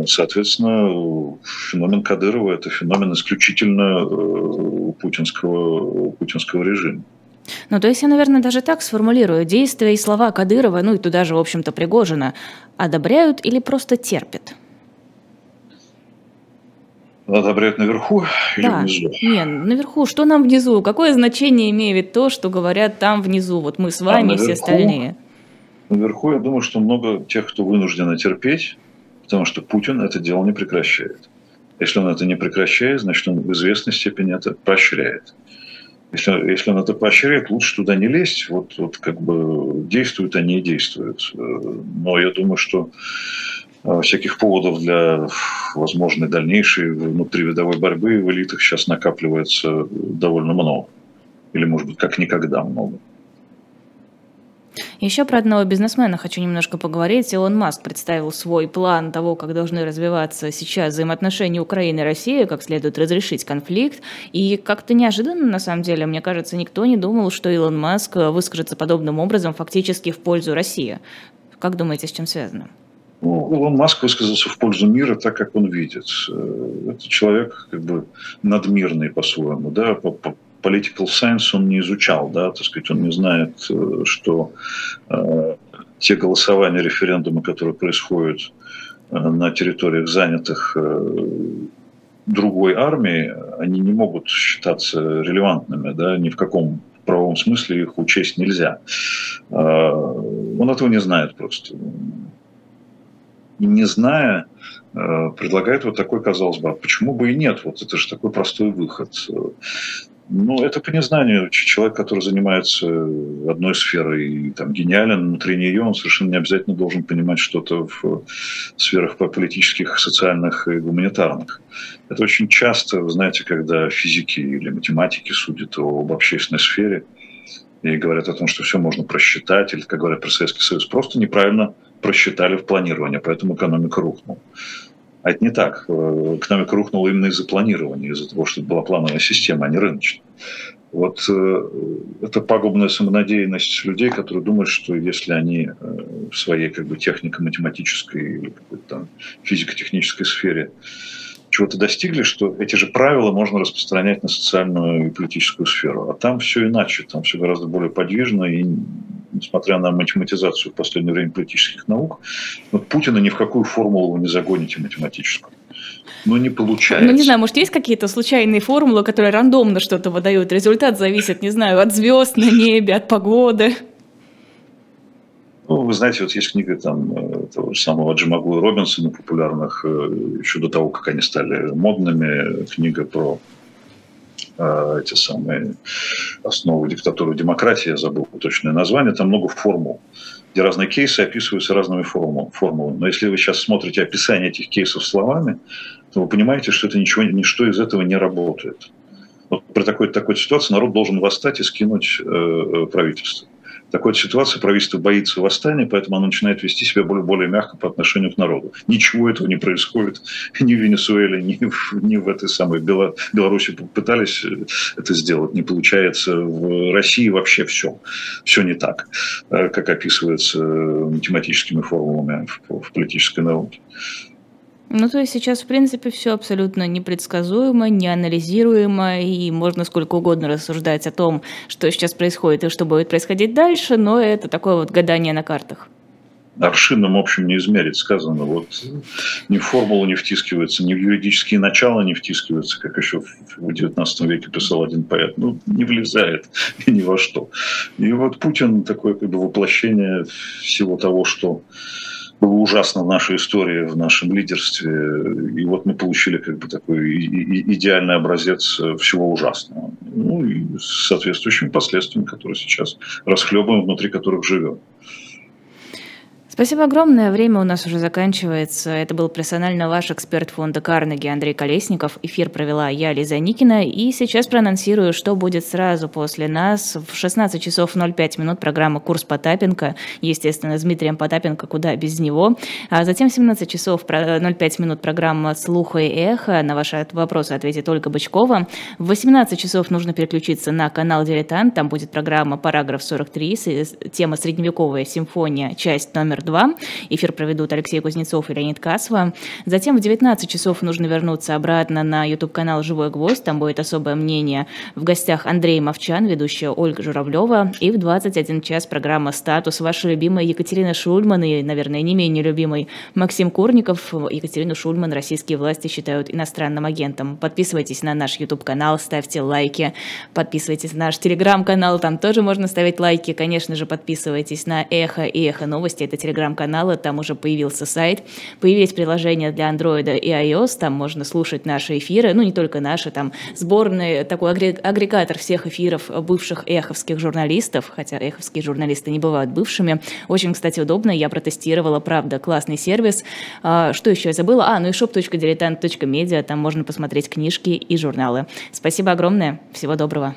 Соответственно, феномен Кадырова – это феномен исключительно э, путинского, путинского режима. Ну, то есть я, наверное, даже так сформулирую. Действия и слова Кадырова, ну и туда же, в общем-то, Пригожина, одобряют или просто терпят? Одобряют наверху или Да, внизу? не, наверху, что нам внизу? Какое значение имеет то, что говорят там внизу? Вот мы с вами и все наверху? остальные. Наверху, я думаю, что много тех, кто вынуждены терпеть, потому что Путин это дело не прекращает. Если он это не прекращает, значит, он в известной степени это поощряет. Если, если он это поощряет, лучше туда не лезть. Вот, вот как бы действуют они и действуют. Но я думаю, что э, всяких поводов для возможной дальнейшей внутривидовой борьбы в элитах сейчас накапливается довольно много. Или, может быть, как никогда много. Еще про одного бизнесмена хочу немножко поговорить. Илон Маск представил свой план того, как должны развиваться сейчас взаимоотношения Украины и России, как следует разрешить конфликт. И как-то неожиданно, на самом деле, мне кажется, никто не думал, что Илон Маск выскажется подобным образом фактически в пользу России. Как думаете, с чем связано? Ну, Илон Маск высказался в пользу мира так, как он видит. Э, Это человек как бы надмирный по-своему, да, political science он не изучал, да, так сказать, он не знает, э, что э, те голосования, референдумы, которые происходят э, на территориях занятых э, другой армией, они не могут считаться релевантными, да, ни в каком правовом смысле их учесть нельзя. Э, Он этого не знает просто. Не зная, э, предлагает вот такой, казалось бы, а почему бы и нет? Вот это же такой простой выход. Ну, это по незнанию. Человек, который занимается одной сферой и там гениален внутри нее, он совершенно не обязательно должен понимать что-то в сферах по- политических, социальных и гуманитарных. Это очень часто, вы знаете, когда физики или математики судят об общественной сфере и говорят о том, что все можно просчитать, или, как говорят про Советский Союз, просто неправильно просчитали в планировании, поэтому экономика рухнула. А это не так. Э, Экономика рухнула именно из-за планирования, из-за того, что это была плановая система, а не рыночная. Вот э, это пагубная самонадеянность людей, которые думают, что если они э, в своей как бы, технико-математической там физико-технической сфере чего-то достигли, что эти же правила можно распространять на социальную и политическую сферу. А там все иначе, там все гораздо более подвижно, и несмотря на математизацию в последнее время политических наук, вот Путина ни в какую формулу вы не загоните математическую. Но не получается. Ну, не знаю, может, есть какие-то случайные формулы, которые рандомно что-то выдают? Результат зависит, не знаю, от звезд на небе, от погоды. Ну, вы знаете, вот есть книга там э, того же самого Джимагу и Робинсона, популярных э, еще до того, как они стали модными. Книга про эти самые основы диктатуры демократии, я забыл точное название, там много формул, где разные кейсы описываются разными формул- формулами. Но если вы сейчас смотрите описание этих кейсов словами, то вы понимаете, что это ничего, ничто из этого не работает. Вот при такой, такой ситуации народ должен восстать и скинуть э, э, правительство. Такой ситуации правительство боится восстания, поэтому оно начинает вести себя более, более мягко по отношению к народу. Ничего этого не происходит <laughs> ни в Венесуэле, ни в, ни в этой самой Беларуси. Пытались э, это сделать, не получается. В России вообще все. Все не так, э, как описывается э, математическими формулами в, в политической науке. Ну, то есть сейчас, в принципе, все абсолютно непредсказуемо, неанализируемо, и можно сколько угодно рассуждать о том, что сейчас происходит и что будет происходить дальше, но это такое вот гадание на картах. аршином, в общем, не измерить, сказано. Вот ни в формулу не втискивается, ни в юридические начала не втискивается, как еще в XIX веке писал один поэт. Ну, не влезает <laughs> ни во что. И вот Путин такое как бы воплощение всего того, что было ужасно в нашей истории, в нашем лидерстве. И вот мы получили как бы такой идеальный образец всего ужасного. Ну и с соответствующими последствиями, которые сейчас расхлебываем, внутри которых живем. Спасибо огромное. Время у нас уже заканчивается. Это был персонально ваш эксперт фонда Карнеги Андрей Колесников. Эфир провела я, Лиза Никина. И сейчас проанонсирую, что будет сразу после нас. В 16 часов 05 минут программа «Курс Потапенко». Естественно, с Дмитрием Потапенко, куда без него. А затем в 17 часов 05 минут программа «Слуха и эхо». На ваши вопросы ответит Ольга Бычкова. В 18 часов нужно переключиться на канал «Дилетант». Там будет программа «Параграф 43», тема «Средневековая симфония», часть номер Эфир проведут Алексей Кузнецов и Леонид Касова. Затем в 19 часов нужно вернуться обратно на YouTube-канал «Живой гвоздь». Там будет особое мнение. В гостях Андрей Мовчан, ведущая Ольга Журавлева. И в 21 час программа «Статус». Ваша любимая Екатерина Шульман и, наверное, не менее любимый Максим Курников. Екатерину Шульман российские власти считают иностранным агентом. Подписывайтесь на наш YouTube-канал, ставьте лайки. Подписывайтесь на наш Телеграм-канал, там тоже можно ставить лайки. Конечно же, подписывайтесь на Эхо и Эхо Новости. Это Телеграм-каналы, там уже появился сайт. Появились приложения для Android и iOS, там можно слушать наши эфиры, ну не только наши, там сборный, такой агрегатор всех эфиров бывших эховских журналистов, хотя эховские журналисты не бывают бывшими. Очень, кстати, удобно, я протестировала, правда, классный сервис. А, что еще я забыла? А, ну и shop.diletant.media, там можно посмотреть книжки и журналы. Спасибо огромное, всего доброго.